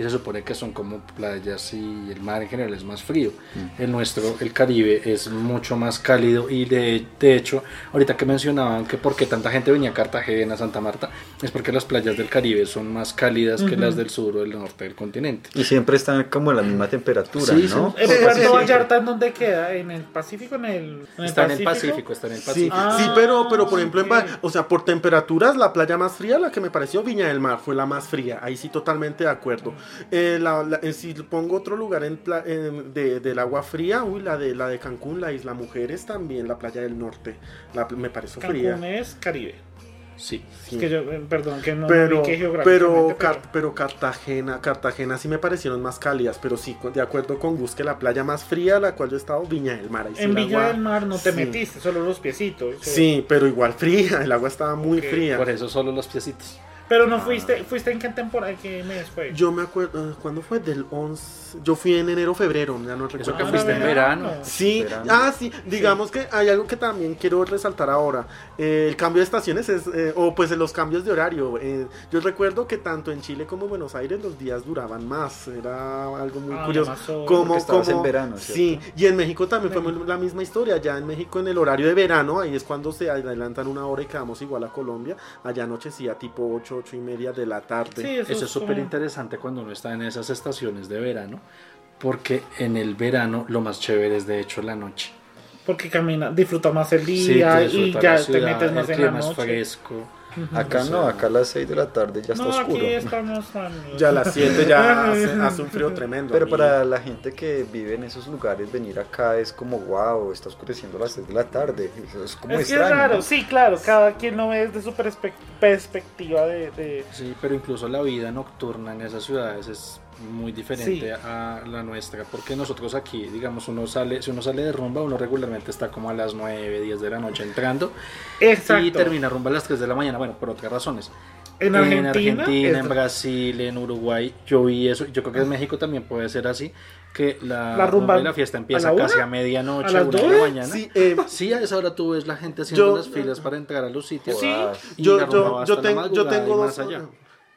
y se supone que son como playas y el mar en general es más frío. El nuestro, el Caribe, es mucho más cálido y de, de hecho, ahorita que mencionaban que porque tanta gente venía a Cartagena, Santa Marta, es porque las playas del Caribe son más cálidas que las del sur o del norte del continente. y siempre están como en la misma temperatura, Sí, ¿no? ¿En Sí, Puerto sí. Vallarta en dónde queda? ¿En el Pacífico? ¿En el, en Está en el Pacífico, está en el Sí, Pacífico. Ah, sí, pero, pero por ejemplo, en o sea, por temperaturas, la playa más fría, la que me pareció Viña del Mar, fue la más fría. Ahí sí, totalmente de acuerdo. Eh, la- la- eh, si pongo otro lugar en pla- en- de, del agua fría, uy, la de, la de Cancún, la Isla Mujeres también, la playa del norte. La, me pareció fría. Cancún es Caribe. Sí. Es que yo, eh, perdón, que no pero, ubiqué pero, Car- pero Cartagena, Cartagena sí me parecieron más cálidas, pero sí, de acuerdo con Gus, que la playa más fría, la cual yo he estado, Viña del Mar. ahí En Villa agua- del Mar no te sí. metiste, solo los piecitos. Sí, pero igual fría, el agua estaba muy fría. Por eso solo los piecitos. Pero no fuiste, ¿fuiste en qué temporada? ¿Qué mes fue? Yo me acuerdo, eh, ¿cuándo fue? Del 11. Yo fui en enero, febrero, ya no recuerdo. Eso que Ah, fuiste en verano. verano. Sí, Verano. ah, sí, digamos que hay algo que también quiero resaltar ahora. Eh, el cambio de estaciones es, eh, o pues los cambios de horario. Eh, yo recuerdo que tanto en Chile como en Buenos Aires los días duraban más. Era algo muy Ah, curioso. Como, como- en verano, Sí, ¿cierto? y en México también fue la misma historia. Ya en México en el horario de verano, ahí es cuando se adelantan una hora y quedamos igual a Colombia. Allá anochecía tipo 8, 8 y media de la tarde. Sí, eso, Eso es súper como- interesante cuando uno está en esas estaciones de verano, porque en el verano lo más chévere es de hecho la noche. Porque camina, disfruta más el Sí, día te y ya la te ciudad, metes más el en la noche. fresco. Acá no, acá a las 6 de la tarde ya está No, oscuro. aquí estamos. Ya a las 7 ya hace, hace un frío tremendo. Pero amigo. para la gente que vive en esos lugares, venir acá es como, wow, está oscureciendo a las 6 de la tarde. Eso es como Es que extraño. es raro, ¿no? sí, claro, cada quien lo ve desde su perspe- perspectiva de, de- Sí, pero incluso la vida nocturna en esas ciudades es muy diferente Sí. a la nuestra, porque nosotros aquí, digamos, uno sale, si uno sale de rumba, uno regularmente está como a las 9, 10 de la noche entrando Exacto. y termina rumba a las 3 de la mañana, bueno, por otras razones. En Argentina, en, es- Brasil, en Uruguay, yo vi eso, yo creo que en México también puede ser así, que la, La rumba y la fiesta empieza a la casi a medianoche, a las una de la mañana. Sí, eh, Sí, a esa hora tú ves la gente haciendo Yo- las filas para entrar a los sitios. Sí. y yo, la rumba yo, va yo, hasta la tengo, yo tengo dos, allá.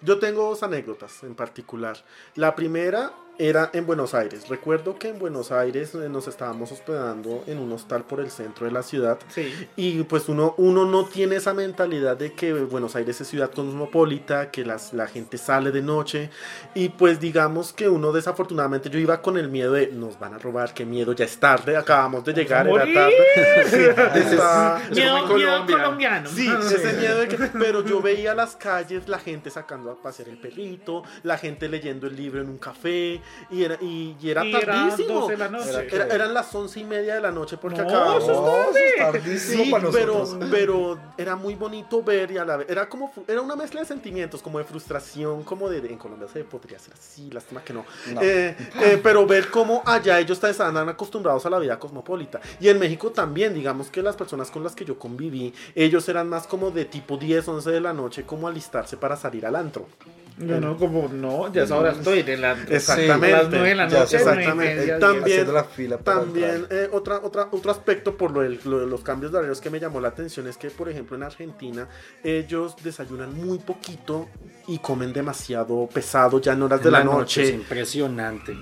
Yo tengo dos anécdotas en particular. La primera era en Buenos Aires. Recuerdo que en Buenos Aires eh, nos estábamos hospedando en un hostal por el centro de la ciudad. Sí. Y pues uno, uno no tiene esa mentalidad de que Buenos Aires es ciudad cosmopolita, que las, la gente sale de noche. Y pues digamos que uno desafortunadamente yo iba con el miedo de nos van a robar, qué miedo, ya es tarde, acabamos de llegar, era tarde. Sí, Miedo, colombiano. Sí, ese miedo de que, pero yo veía las calles, la gente sacando a pasear el perrito, la gente leyendo el libro en un café, y era, y, y era Y tardísimo. 12 de la noche. Era- Era- eran las once y media de la noche porque No, acabamos. eso No, eso es tardísimo Sí, para pero, nosotros. pero era muy bonito ver y a la vez era como era una mezcla de sentimientos, como de frustración, como de, en Colombia se podría ser así, lástima que no. No. Eh, eh, pero ver cómo allá ellos estaban acostumbrados a la vida cosmopolita. Y en México también, digamos que las personas con las que yo conviví, ellos eran más como de tipo 10, 11 de la noche, como alistarse para salir al antro. Yo no, como no, ya es ahora estoy en el antro. Exactamente. A las 9 de la Ya noche, sé, nueve y exactamente. También- la fila eh, otra, otra, otro aspecto por lo, del- lo de los cambios de horarios que me llamó la atención es que, por ejemplo, en Argentina ellos desayunan muy poquito y comen demasiado pesado ya en horas de la, es noche. impresionante.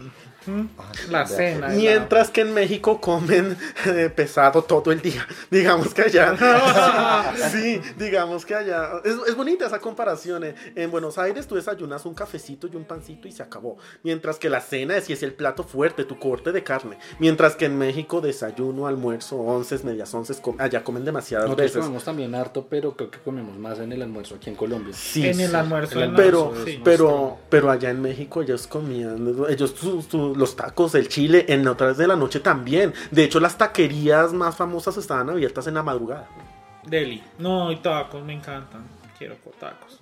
Ah, La cena. Mientras que en México comen eh, pesado todo el día. Digamos que allá. sí, digamos que allá. Es, es bonita esa comparación. eh. En Buenos Aires tú desayunas un cafecito y un pancito y se acabó. Mientras que la cena es si es el plato fuerte, tu corte de carne. Mientras que en México desayuno, almuerzo, once, medias once, com- allá comen demasiadas Nosotros veces. comemos también harto, pero creo que comemos más en el almuerzo aquí en Colombia. Sí, en el almuerzo. El en la- Pero, pero, pero allá en México ellos comían, ellos su- su- los tacos, el chile, en otras de la noche también. De hecho, las taquerías más famosas estaban abiertas en la madrugada. Deli. No, y tacos, me encantan. Quiero tacos.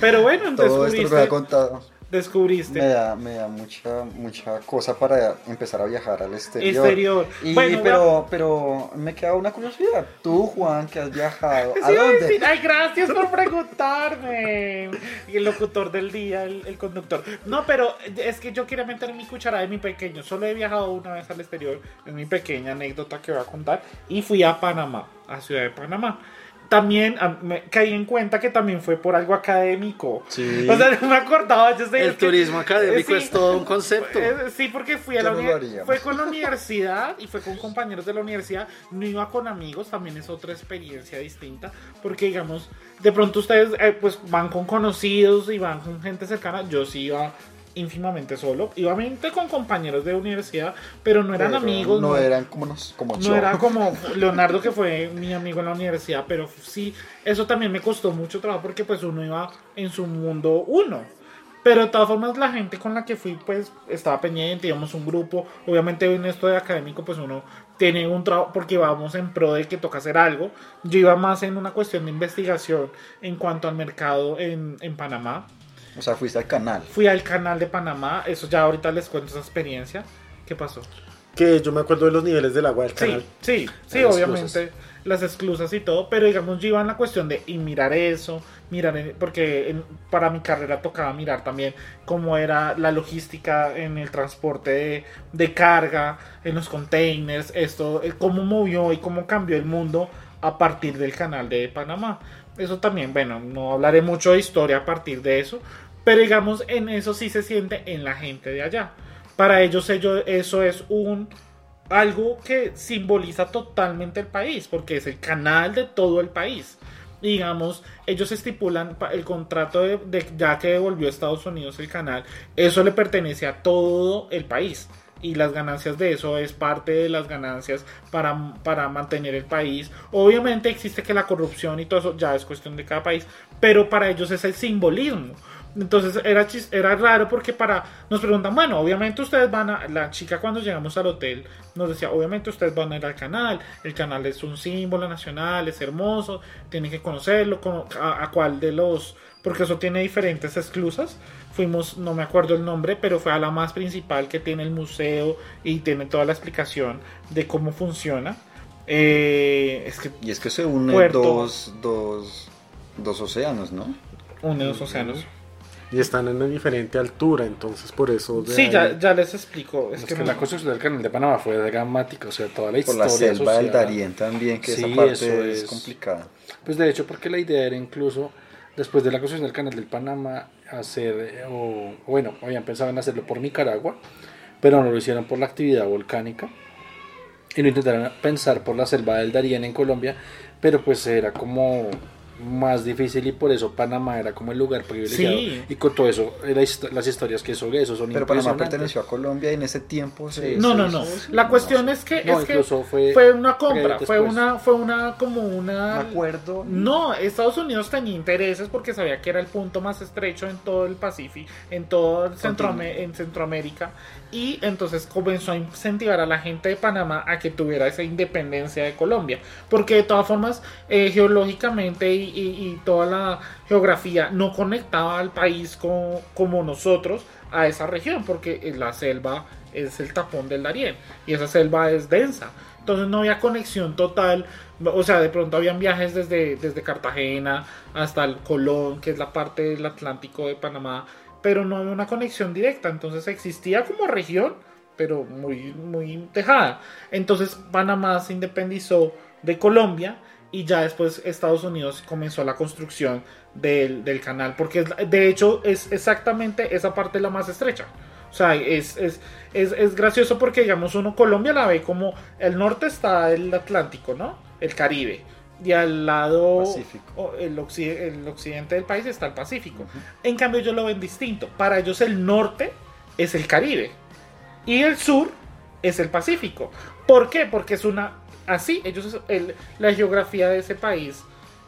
Pero bueno, Todo esto descubriste. contado Descubriste. me da, me da mucha, mucha cosa para empezar a viajar al exterior. Exterior. Y, Bueno, pero, pero me queda una curiosidad. Tú, Juan, que has viajado, ¿a Sí, dónde? sí, Ay, gracias por preguntarme. El locutor del día, el, el conductor. No, pero es que yo quería meter mi cuchara de mi pequeño. Solo he viajado una vez al exterior. Es mi pequeña anécdota que voy a contar. Y fui a Panamá, a Ciudad de Panamá. También me caí en cuenta que también fue por algo académico. Sí. O sea, no me acordaba. Yo sé, El es que- turismo académico Sí. es todo un concepto. Eh, Sí, porque fui a la no fue con la universidad y fue con compañeros de la universidad. No iba con amigos, también es otra experiencia distinta. Porque, digamos, de pronto ustedes eh, pues van con conocidos y van con gente cercana. Yo sí iba ínfimamente solo. Iba mente con compañeros de universidad, pero no eran Pero amigos. No, eran como, nos, como No yo. era como Leonardo que fue mi amigo en la universidad, pero sí, eso también me costó mucho trabajo porque pues uno iba en su mundo uno. Pero de todas formas la gente con la que fui pues estaba pendiente, íbamos un grupo, obviamente en esto de académico pues uno tiene un trabajo porque vamos en pro de que toca hacer algo. Yo iba más en una cuestión de investigación en cuanto al mercado en, en Panamá. O sea, fuiste al canal. Fui al canal de Panamá, eso ya ahorita les cuento esa experiencia. ¿Qué pasó? Que yo me acuerdo de los niveles del agua del canal. Sí, sí, sí, Las obviamente. esclusas. Las esclusas y todo, pero digamos, yo iba en la cuestión de y mirar eso, mirar, en- porque en- para mi carrera tocaba mirar también cómo era la logística en el transporte de, de carga, en los containers, esto, eh, cómo movió y cómo cambió el mundo a partir del canal de Panamá. Eso también, bueno, no hablaré mucho de historia a partir de eso, pero digamos, en eso sí se siente en la gente de allá. Para ellos, ellos eso es un algo que simboliza totalmente el país, porque es el canal de todo el país. Digamos, ellos estipulan el contrato de, de- ya que devolvió a Estados Unidos el canal, eso le pertenece a todo el país. y las ganancias de eso es parte de las ganancias para, para mantener el país. Obviamente existe que la corrupción y todo eso ya es cuestión de cada país, pero para ellos es el simbolismo. Entonces era, era raro porque para nos preguntan, bueno, obviamente ustedes van a, la chica cuando llegamos al hotel nos decía, obviamente ustedes van a ir al canal, el canal es un símbolo nacional, es hermoso, tienen que conocerlo, a, a cuál de los, porque eso tiene diferentes esclusas, fuimos, no me acuerdo el nombre, pero fue a la más principal que tiene el museo y tiene toda la explicación de cómo funciona. Eh, es que y es que se unen dos, dos, dos océanos, ¿no? Une dos océanos y están en una diferente altura, entonces por eso... Sí, ya, ya, les explico. Es, que, la construcción del canal de Panamá fue dramática, o sea, toda la historia. Por la selva del Darién también, que esa parte es, complicada. Pues de hecho, porque la idea era incluso, después de la construcción del canal del Panamá, hacer, o bueno, habían pensado en hacerlo por Nicaragua, pero no lo hicieron por la actividad volcánica. Y lo intentaron pensar por la selva del Darién en Colombia, pero pues era como más difícil y por eso Panamá era como el lugar privilegiado. Y con todo eso las historias que sobre eso son pero Panamá perteneció a Colombia y en ese tiempo no no no. la cuestión es que, es que fue, una compra fue una fue una como una ¿Un acuerdo. No Estados Unidos tenía intereses porque sabía que era el punto más estrecho en todo el Pacífico en todo el en Centroamérica y entonces comenzó a incentivar a la gente de Panamá a que tuviera esa independencia de Colombia porque de todas formas eh, geológicamente y, toda la geografía no conectaba al país como, como nosotros a esa región, porque la selva es el tapón del Darién y esa selva es densa. Entonces no había conexión total, o sea, de pronto habían viajes desde, desde Cartagena hasta el Colón, que es la parte del Atlántico de Panamá, pero no había una conexión directa, entonces existía como región, pero muy, muy tejada. Entonces Panamá se independizó de Colombia y ya después Estados Unidos comenzó la construcción del, del, canal, porque de hecho es exactamente esa parte la más estrecha. O sea, es, es, es, es, gracioso porque, digamos, uno Colombia la ve como el norte está el Atlántico, ¿no? El Caribe. Y al lado, el, el, occidente del país está el Pacífico. En cambio, ellos lo ven distinto. Para ellos el norte es el Caribe. Y el sur es el Pacífico. ¿Por qué? Porque es una así, ellos, el, la geografía de ese país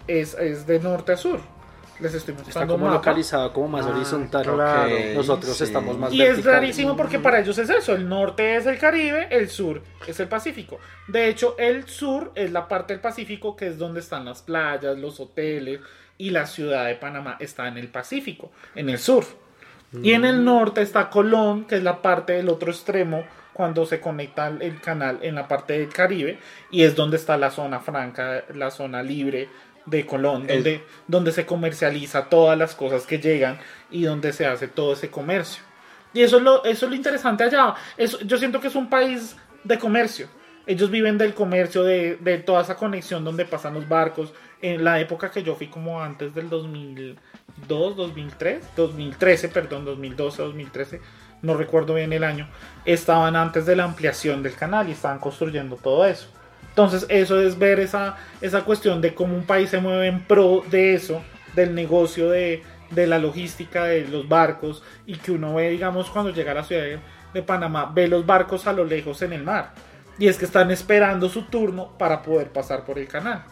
es, es de norte a sur. Les estoy Está como localizado, como más ah, horizontal. Nosotros estamos más Y es rarísimo porque para ellos es eso. El norte es el Caribe, el sur es el Pacífico. De hecho, el sur es la parte del Pacífico que es donde están las playas, los hoteles y la ciudad de Panamá está en el Pacífico, en el sur. Y en el mm. norte está Colón, que es la parte del otro extremo cuando se conecta el canal en la parte del Caribe y es donde está la zona franca, la zona libre de Colón, donde, donde se comercializa todas las cosas que llegan y donde se hace todo ese comercio. Y eso es lo, eso es lo interesante allá. Eso, yo siento que es un país de comercio. Ellos viven del comercio, de, de toda esa conexión donde pasan los barcos. En la época que yo fui como antes del 2002, 2003, 2013, perdón, 2012, 2013 no recuerdo bien el año, estaban antes de la ampliación del canal y estaban construyendo todo eso. Entonces eso es ver esa, esa cuestión de cómo un país se mueve en pro de eso, del negocio de, la logística de los barcos y que uno ve, digamos, cuando llega a la ciudad de, Panamá, ve los barcos a lo lejos en el mar. Y es que están esperando su turno para poder pasar por el canal.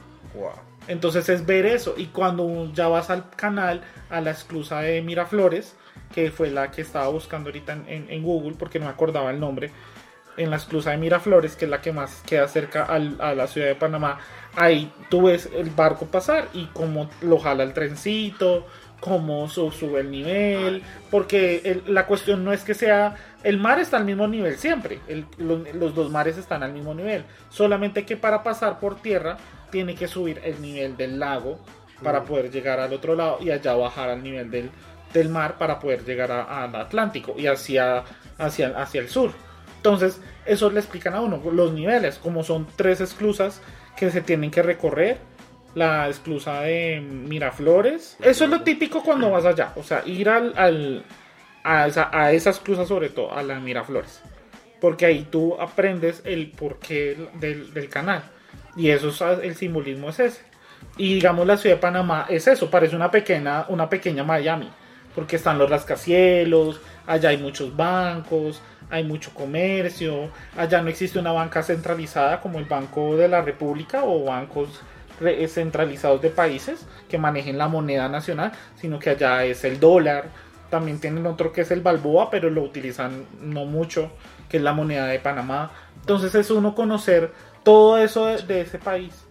Entonces es ver eso. Y cuando ya vas al canal, a la esclusa de Miraflores, que fue la que estaba buscando ahorita en, Google porque no me acordaba el nombre, en la esclusa de Miraflores, que es la que más queda cerca a la ciudad de Panamá, ahí tú ves el barco pasar y cómo lo jala el trencito, cómo sube el nivel, porque la cuestión no es que sea, el mar está al mismo nivel siempre, los, dos mares están al mismo nivel, solamente que para pasar por tierra tiene que subir el nivel del lago para poder llegar al otro lado y allá bajar al nivel del, del mar para poder llegar al Atlántico y hacia, hacia, hacia el sur. Entonces, eso le explican a uno los niveles, como son tres esclusas que se tienen que recorrer. La esclusa de Miraflores. Eso es lo típico cuando vas allá. O sea, ir al, a, esa, a esas esclusas, sobre todo a la Miraflores. Porque ahí tú aprendes el porqué del, del canal. Y eso es, el simbolismo es ese. Y digamos la ciudad de Panamá es eso, parece una pequeña, una pequeña Miami porque están los rascacielos, allá hay muchos bancos, hay mucho comercio, allá no existe una banca centralizada como el Banco de la República o bancos re- centralizados de países que manejen la moneda nacional, sino que allá es el dólar. También tienen otro que es el balboa, pero lo utilizan no mucho, que es la moneda de Panamá. Entonces es uno conocer todo eso de, ese país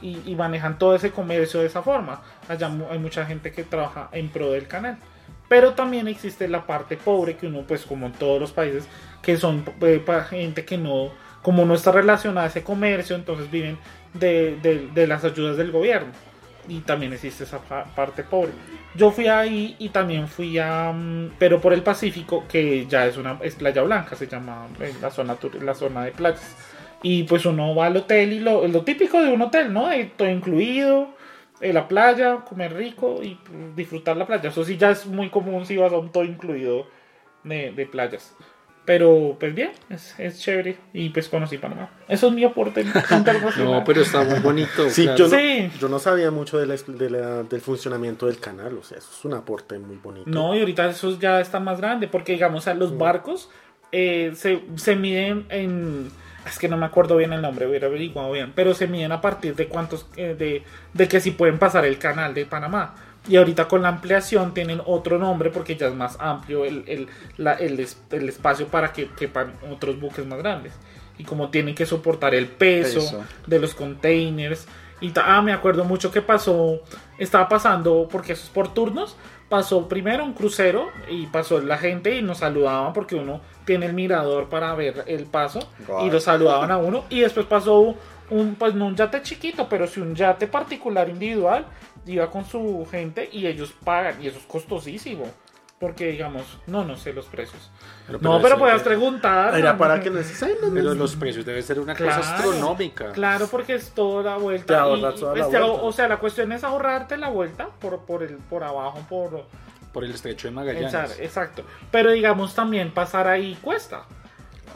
y, manejan todo ese comercio de esa forma. Allá hay mucha gente que trabaja en pro del canal. Pero también existe la parte pobre que uno, pues como en todos los países, que son eh, gente que no, como no está relacionada a ese comercio, entonces viven de, de- de las ayudas del gobierno. Y también existe esa pa- parte pobre. Yo fui ahí y también fui a, mm, pero por el Pacífico, que ya es una es Playa Blanca, se llama eh, la zona, la zona de playas. Y pues uno va al hotel y lo, lo típico de un hotel, ¿no? Todo incluido, eh, la playa, comer rico y disfrutar la playa. Eso sí ya es muy común si vas a un todo incluido de, de playas. Pero pues bien, es, es chévere y pues conocí Panamá. Eso es mi aporte. No, pero está muy bonito. Sí, claro. yo, no, Sí. yo no sabía mucho de la- de la- del funcionamiento del canal, o sea, eso es un aporte muy bonito. No, y ahorita eso ya está más grande, porque digamos, a los barcos eh, se, se miden en... Es que no me acuerdo bien el nombre, hubiera averiguado bien, pero se miden a partir de cuántos, eh, de, de que si pueden pasar el canal de Panamá. Y ahorita con la ampliación tienen otro nombre porque ya es más amplio el, el, la- el, es- el espacio para que quepan otros buques más grandes. Y como tienen que soportar el peso, Peso. de los containers. Y ah, me acuerdo mucho que pasó, estaba pasando, porque eso es por turnos, pasó primero un crucero y pasó la gente y nos saludaban porque uno tiene el mirador para ver el paso y lo saludaban a uno. Y después pasó un, pues no un yate chiquito, pero sí un yate particular individual, iba con su gente y ellos pagan y eso es costosísimo. Porque digamos, no, no sé los precios. Pero- no, pero puedes preguntar. Era para que Pero los precios deben ser una Claro. cosa astronómica. Claro, porque es toda la vuelta. Te ahorras y- toda la este, vuelta. O sea, la cuestión es ahorrarte la vuelta por, por, el, por abajo, por... Por el estrecho de Magallanes. Exacto, exacto. Pero digamos también pasar ahí cuesta.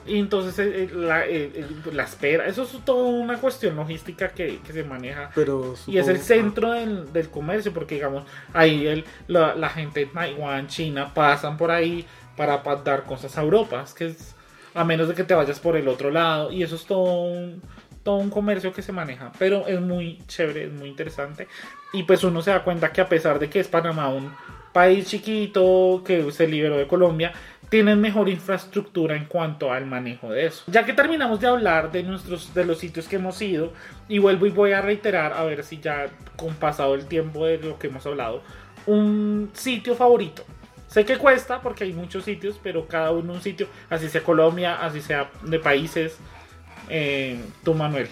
Y entonces eh, eh, la, eh, eh, la espera, eso es toda una cuestión logística que, que se maneja. Pero Y es el supongo- centro del, del comercio, porque digamos, ahí el, la, la gente de Taiwán, China, pasan por ahí para, pa- dar cosas a Europa. Es que es, a menos de que te vayas por el otro lado. Y eso es todo un, todo un comercio que se maneja. Pero es muy chévere, es muy interesante. Y pues uno se da cuenta que a pesar de que es Panamá un país chiquito que se liberó de Colombia, tienen mejor infraestructura en cuanto al manejo de eso. Ya que terminamos de hablar de nuestros de los sitios que hemos ido y vuelvo y voy a reiterar a ver si ya con pasado el tiempo de lo que hemos hablado, un sitio favorito. Sé que cuesta porque hay muchos sitios, pero cada uno un sitio, así sea Colombia, así sea de países. Eh, tú Manuel.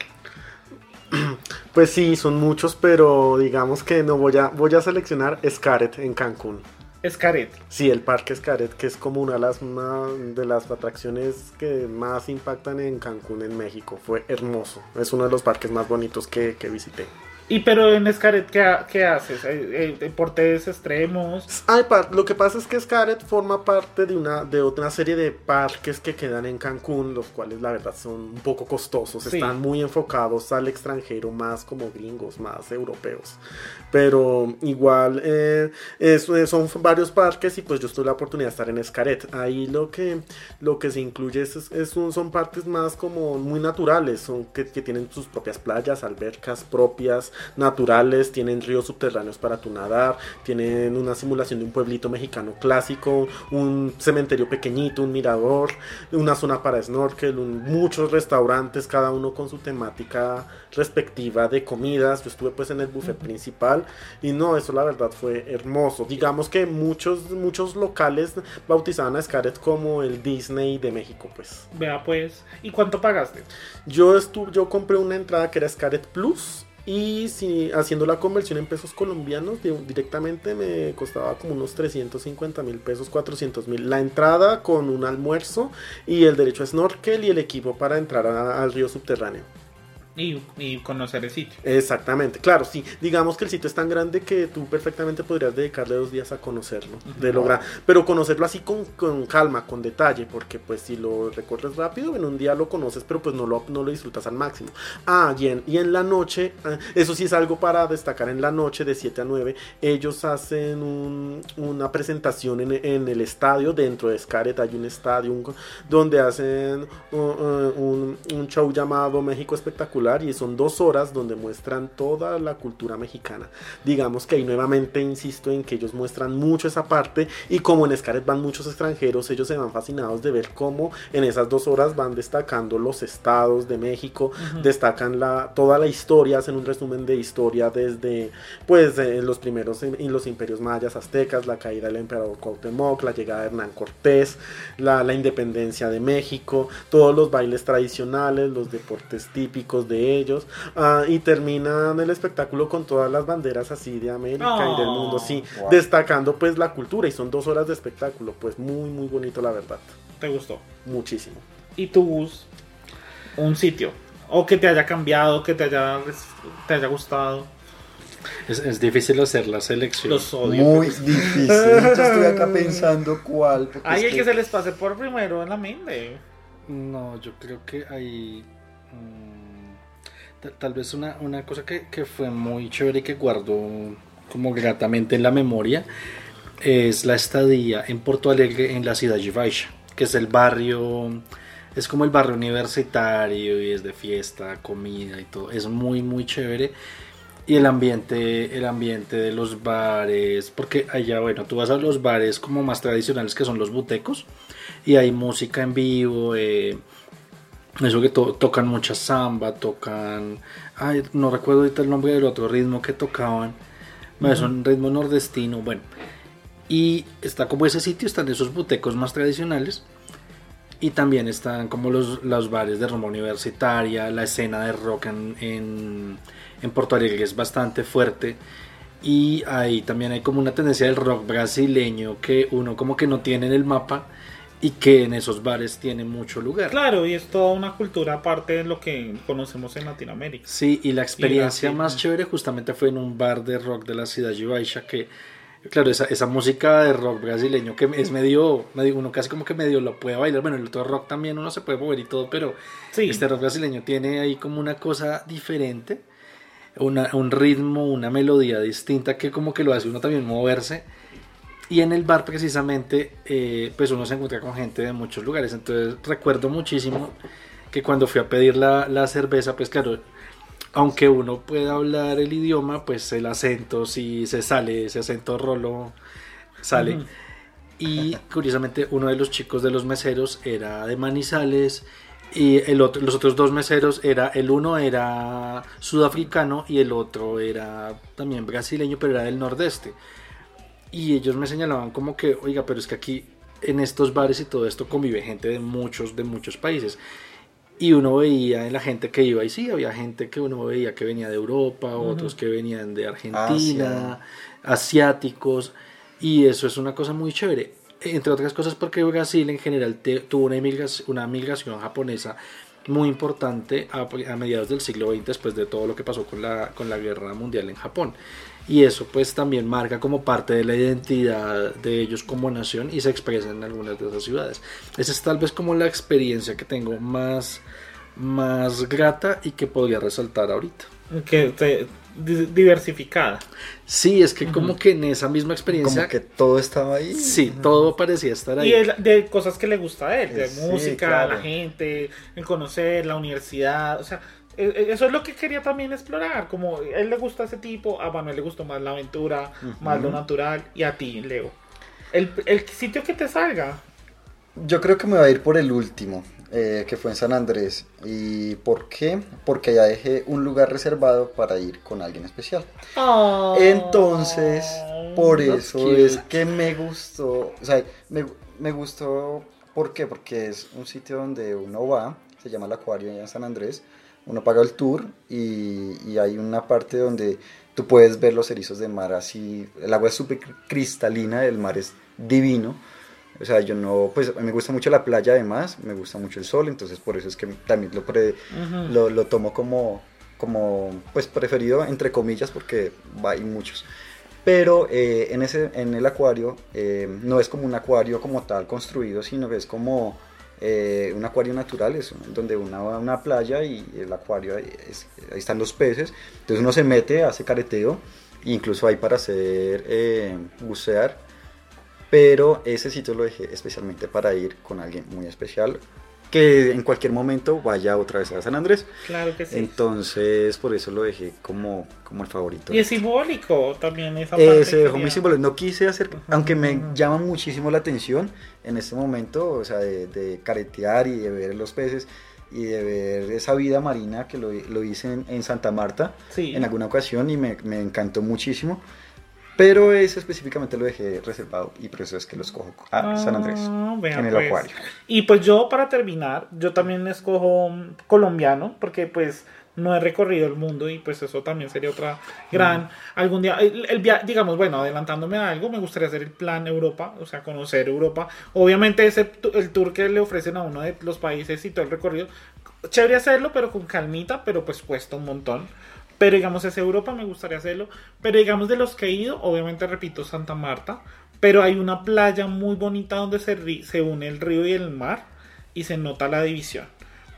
Pues sí, son muchos, pero digamos que no voy a voy a seleccionar Scaret en Cancún. Escaret. Sí, el parque Scaret, que es como una de las, atracciones que más impactan en Cancún, en México. Fue hermoso. Es uno de los parques más bonitos que visité. Y pero en Escaret, ¿qué, ha- qué haces? Eh, eh, ¿Deportes extremos? Ay, lo que pasa es que Scaret forma parte de una, de otra serie de parques que quedan en Cancún, los cuales la verdad son un poco costosos, Sí. están muy enfocados al extranjero, más como gringos, más europeos. Pero igual eh, es- eh, son varios parques y pues yo tuve la oportunidad de estar en Scaret. Ahí lo que, lo que se incluye es, es un- son parques más como muy naturales, son que, que tienen sus propias playas, albercas propias, naturales, tienen ríos subterráneos para tu nadar, tienen una simulación de un pueblito mexicano clásico, un cementerio pequeñito, un mirador, una zona para snorkel, un- muchos restaurantes, cada uno con su temática respectiva de comidas. Yo estuve pues en el buffet principal y no, eso la verdad fue hermoso. Digamos que muchos, muchos locales bautizaban a Scaret como el Disney de México, pues. Vea pues. ¿Y cuánto pagaste? Yo estuve, yo compré una entrada que era Scaret Plus y si haciendo la conversión en pesos colombianos di- directamente me costaba como unos 350 mil pesos, 400 mil. La entrada con un almuerzo y el derecho a snorkel y el equipo para entrar al río subterráneo. Y, y conocer el sitio. Exactamente, claro, sí. Digamos que el sitio es tan grande que tú perfectamente podrías dedicarle dos días a conocerlo. De lograr, pero conocerlo así con, con calma, con detalle, porque pues si lo recorres rápido, en un día lo conoces, pero pues no lo, no lo disfrutas al máximo. Ah, y en, y en la noche, ah, eso sí es algo para destacar en la noche de 7 a 9, ellos hacen un- una presentación en, en el estadio, dentro de Scaret hay un estadio un- donde hacen uh, uh, un, un show llamado México Espectacular y son dos horas donde muestran toda la cultura mexicana. Digamos que ahí nuevamente insisto en que ellos muestran mucho esa parte y como en Scaret van muchos extranjeros, ellos se van fascinados de ver cómo en esas dos horas van destacando los estados de México, destacan la, toda la historia, hacen un resumen de historia desde pues eh, los primeros en los imperios mayas, aztecas, la caída del emperador Cuauhtémoc, la llegada de Hernán Cortés, la, la independencia de México, todos los bailes tradicionales, los deportes típicos de ellos, ah, y terminan el espectáculo con todas las banderas así de América y del mundo, sí, wow. destacando pues la cultura y son dos horas de espectáculo, pues muy muy bonito la verdad, ¿Te gustó? muchísimo. Y tu bus, un sitio. O que te haya cambiado, que te haya, te haya gustado. Es, es difícil hacer la selección. Los odio. Muy difícil. Yo estoy acá pensando cuál. es hay que se les pase por primero en la mente. No, yo creo que hay mm, tal vez una, una cosa que, que fue muy chévere y que guardo como gratamente en la memoria es la estadía en Porto Alegre en la ciudad de Baixa, que es el barrio, es como el barrio universitario y es de fiesta, comida y todo, es muy muy chévere. Y el ambiente, el ambiente de los bares, porque allá bueno, tú vas a los bares como más tradicionales que son los butecos y hay música en vivo, eh, eso que to- tocan mucha samba, tocan, ay, no recuerdo ahorita el nombre del otro ritmo que tocaban, bueno, es un ritmo nordestino, bueno, y está como ese sitio, están esos butecos más tradicionales. Y también están como los, los bares de rumba universitaria, la escena de rock en, en, en Porto Alegre es bastante fuerte. Y ahí también hay como una tendencia del rock brasileño que uno como que no tiene en el mapa y que en esos bares tiene mucho lugar. Claro, y es toda una cultura aparte de lo que conocemos en Latinoamérica. Sí, y la experiencia más chévere justamente fue en un bar de rock de la ciudad de Baixa que, claro, esa, esa música de rock brasileño que es medio, medio, uno casi como que medio lo puede bailar, bueno, el otro rock también uno se puede mover y todo, pero Sí. este rock brasileño tiene ahí como una cosa diferente, una- un ritmo, una melodía distinta que como que lo hace uno también moverse. Y en el bar precisamente, eh, pues uno se encuentra con gente de muchos lugares. Entonces recuerdo muchísimo que cuando fui a pedir la, la cerveza, pues claro, aunque uno pueda hablar el idioma, pues el acento si se sale, ese acento rolo sale. Y curiosamente uno de los chicos de los meseros era de Manizales y el otro, los otros dos meseros era el uno era sudafricano y el otro era también brasileño, pero era del nordeste. Y ellos me señalaban como que, oiga, pero es que aquí en estos bares y todo esto convive gente de muchos, de muchos países. Y uno veía en la gente que iba, y sí, había gente que uno veía que venía de Europa, otros que venían de Argentina, asiáticos, y eso es una cosa muy chévere. Entre otras cosas porque Brasil en general te- tuvo una migración, una migración japonesa muy importante a, a mediados del siglo XX después de todo lo que pasó con la, con la guerra mundial en Japón. Y eso pues también marca como parte de la identidad de ellos como nación y se expresa en algunas de esas ciudades. Esa es tal vez como la experiencia que tengo más, más grata y que podría resaltar ahorita. Que te- diversificada. Sí, es que como que en esa misma experiencia, Como que todo estaba ahí. sí, todo parecía estar ahí. Y de, de cosas que le gusta a él, de Sí, música, claro. la gente, el conocer, la universidad, o sea, eso es lo que quería también explorar, como a él le gusta ese tipo, a Manuel le gustó más la aventura, más lo natural, y a ti, Leo. El, el sitio que te salga. Yo creo que me voy a ir por el último, eh, que fue en San Andrés. ¿Y por qué? Porque ya dejé un lugar reservado para ir con alguien especial. Entonces, por eso cute. es que me gustó, o sea, me, me gustó, ¿por qué? Porque es un sitio donde uno va, se llama el Acuario allá en San Andrés, uno paga el tour y, y hay una parte donde tú puedes ver los erizos de mar así, el agua es súper cristalina, el mar es divino, O sea, yo no, pues me gusta mucho la playa además, me gusta mucho el sol, entonces por eso es que también lo, pre- lo, lo tomo como, como, pues preferido, entre comillas, porque hay muchos. Pero eh, en, ese, en el acuario eh, no es como un acuario como tal construido, sino que es como eh, un acuario natural, es donde una una playa y el acuario, es- ahí están los peces. Entonces uno se mete, hace careteo, incluso hay para hacer eh, bucear. Pero ese sitio lo dejé especialmente para ir con alguien muy especial que en cualquier momento vaya otra vez a San Andrés. Claro que sí. Entonces, por eso lo dejé como, como el favorito. y es simbólico también esa Eh, parte. se dejó muy simbólico. No quise hacer, aunque me llama muchísimo la atención en este momento, o sea, de, de caretear y de ver los peces y de ver esa vida marina que lo, lo hice en, en Santa Marta Sí. en alguna ocasión y me, me encantó muchísimo. Pero ese específicamente lo dejé reservado y por eso es que lo escojo a San Andrés, Ah, vea, en el pues. acuario. Y pues yo para terminar, yo también escojo mm, colombiano porque pues no he recorrido el mundo y pues eso también sería otra gran algún día el, el via- digamos bueno adelantándome a algo me gustaría hacer el plan Europa o sea conocer Europa obviamente ese el tour que le ofrecen a uno de los países y todo el recorrido chévere hacerlo pero con calmita pero pues cuesta un montón pero digamos ese Europa me gustaría hacerlo pero digamos de los que he ido obviamente repito Santa Marta pero hay una playa muy bonita donde se, se une el río y el mar y se nota la división.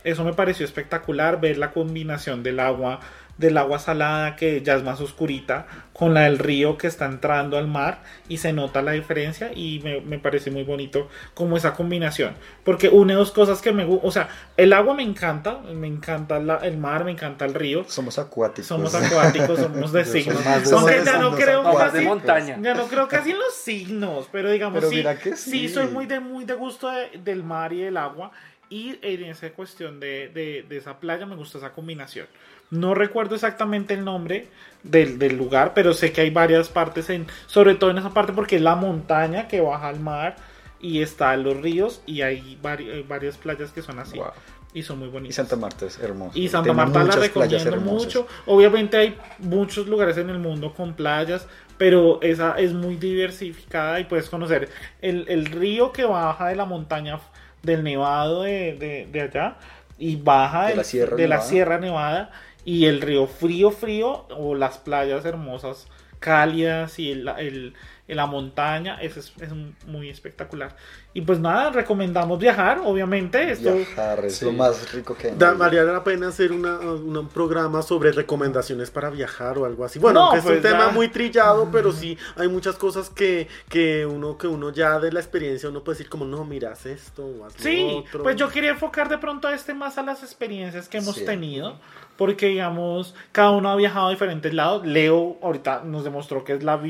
Eso me pareció espectacular ver la combinación del agua del agua salada que ya es más oscurita con la del río que está entrando al mar y se nota la diferencia y me, me parece muy bonito como esa combinación porque une dos cosas que me gustan o sea el agua me encanta me encanta la- el mar me encanta el río Somos acuáticos. somos acuáticos somos de signos aunque ya no de creo de casi montaña. ya no creo casi en los signos, pero digamos Pero sí, que sí. sí. soy muy de muy de gusto de- del mar y del agua y en esa cuestión de, de- de esa playa me gusta esa combinación. No recuerdo exactamente el nombre del, del lugar, pero sé que hay varias partes en, sobre todo en esa parte porque es la montaña que baja al mar y está los ríos y hay vari- hay varias playas que son así Wow. y son muy Y bonitas. Santa Marta es hermoso. Y Santa Tiene Marta la recomiendo mucho. Obviamente hay muchos lugares en el mundo con playas, pero esa es muy diversificada y puedes conocer el, el río que baja de la montaña del Nevado de, de- de allá y baja De la Sierra de la. Sierra Nevada y el río frío frío o las playas hermosas cálidas y el, el- la montaña eso es, es muy espectacular y pues nada recomendamos viajar obviamente esto Viajar es Sí. lo más rico que hay. valía la pena hacer una, una- un programa sobre recomendaciones para viajar o algo así. Bueno, No, aunque es pues un tema ya. muy trillado, pero sí hay muchas cosas que, que uno que uno ya de la experiencia uno puede decir como no, miras esto o Sí, otro. pues yo quería enfocar de pronto este más a las experiencias que hemos Sí. tenido, porque digamos, cada uno ha viajado a diferentes lados. Leo ahorita nos demostró que es la,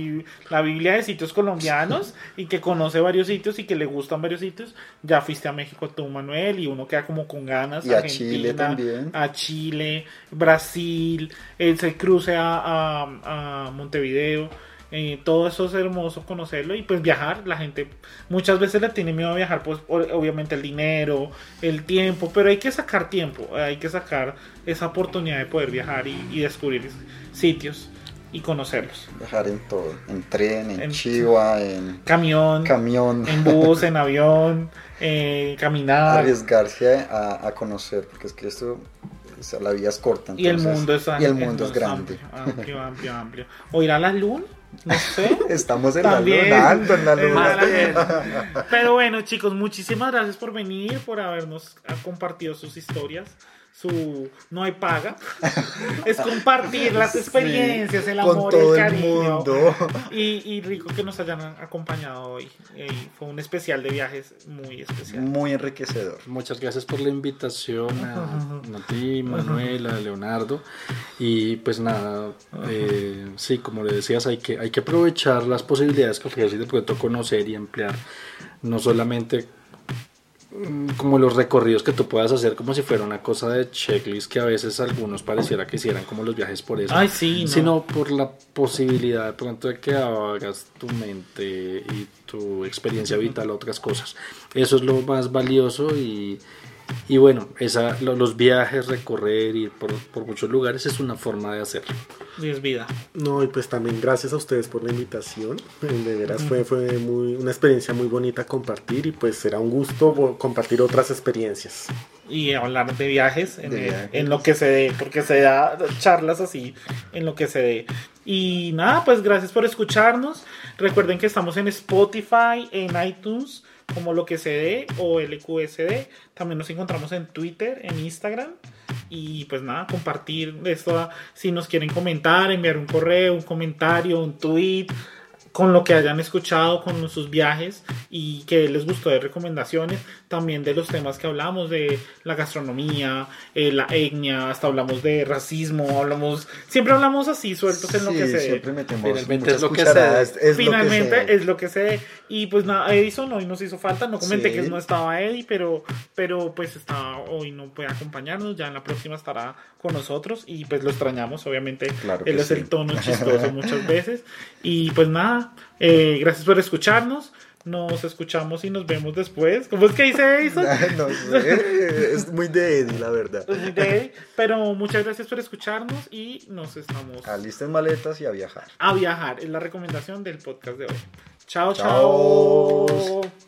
la Biblia de sitios colombianos y que conoce varios sitios y que le gustan varios sitios. Ya fuiste a México tú, Manuel, y uno queda como con ganas. Y a Chile también. A Chile, Brasil, ese cruce a, a- a Montevideo. Eh, todo eso es hermoso conocerlo y pues viajar, la gente muchas veces le tiene miedo a viajar, pues obviamente el dinero, el tiempo, pero hay que sacar tiempo, hay que sacar esa oportunidad de poder viajar y, y descubrir sitios y conocerlos. Viajar en todo. En tren, en, En- chiva, en Camión, camión. en bus, en avión, eh, caminar. Arriesgarse a, a conocer, porque es que esto, o sea, la vida es corta. Y el mundo es, y el mundo es grande. Amplio, amplio, amplio, amplio. O ir a la luna, no sé. Estamos en También. la luna, en la luna. Pero bueno, chicos, muchísimas gracias por venir, por habernos ah, compartido sus historias. Su no hay paga. Es compartir las experiencias, el Con amor, todo el el cariño. mundo. Y, y rico que nos hayan acompañado hoy. Eh, fue un especial de viajes muy especial. Muy enriquecedor. Muchas gracias por la invitación a, a ti, Manuel, a Leonardo. Y pues nada, eh, sí, como le decías, hay que, hay que aprovechar las posibilidades que ofrece de pronto conocer y emplear no solamente como los recorridos que tú puedas hacer como si fuera una cosa de checklist que a veces algunos pareciera que hicieran como los viajes por eso Ay, sí, no. sino por la posibilidad de pronto de que hagas tu mente y tu experiencia vital a otras cosas. Eso es lo más valioso y, Y bueno, esa, lo- los viajes, recorrer, ir por, por muchos lugares es una forma de hacerlo. Y es vida. No, y pues también gracias a ustedes por la invitación. De veras fue, fue muy, una experiencia muy bonita compartir y pues será un gusto compartir otras experiencias. Y hablar de viajes en, De viajes. en lo que se dé, porque se da charlas así en lo que se dé. Y nada, pues gracias por escucharnos. Recuerden que estamos en Spotify, en iTunes, como lo que se dé o LQSD. También nos encontramos en Twitter, en Instagram. Y pues nada, compartir esto. Si nos quieren comentar, enviar un correo, un comentario, un tweet con lo que hayan escuchado con sus viajes y que les gustó de recomendaciones, también de los temas que hablamos, de la gastronomía, eh, la etnia, hasta hablamos de racismo, hablamos, siempre hablamos así, sueltos en lo Sí, que se siempre metemos Finalmente es lo que se- es lo que Finalmente se- es lo que sé. Y pues nada, Edison hoy nos hizo falta. No comenté Sí. que no estaba Eddie, pero, pero pues está hoy no puede acompañarnos. Ya en la próxima estará con nosotros. Y pues lo extrañamos, obviamente. Claro Él es sí. el tono chistoso muchas veces. Y pues nada, eh, gracias por escucharnos. Nos escuchamos y nos vemos después. ¿Cómo es que dice Edison? no sé, es muy de Eddie, la verdad. Es muy de Eddie, Pero muchas gracias por escucharnos y nos estamos Alisten maletas y a viajar. a viajar. Es la recomendación del podcast de hoy. Chao, Chao. chao.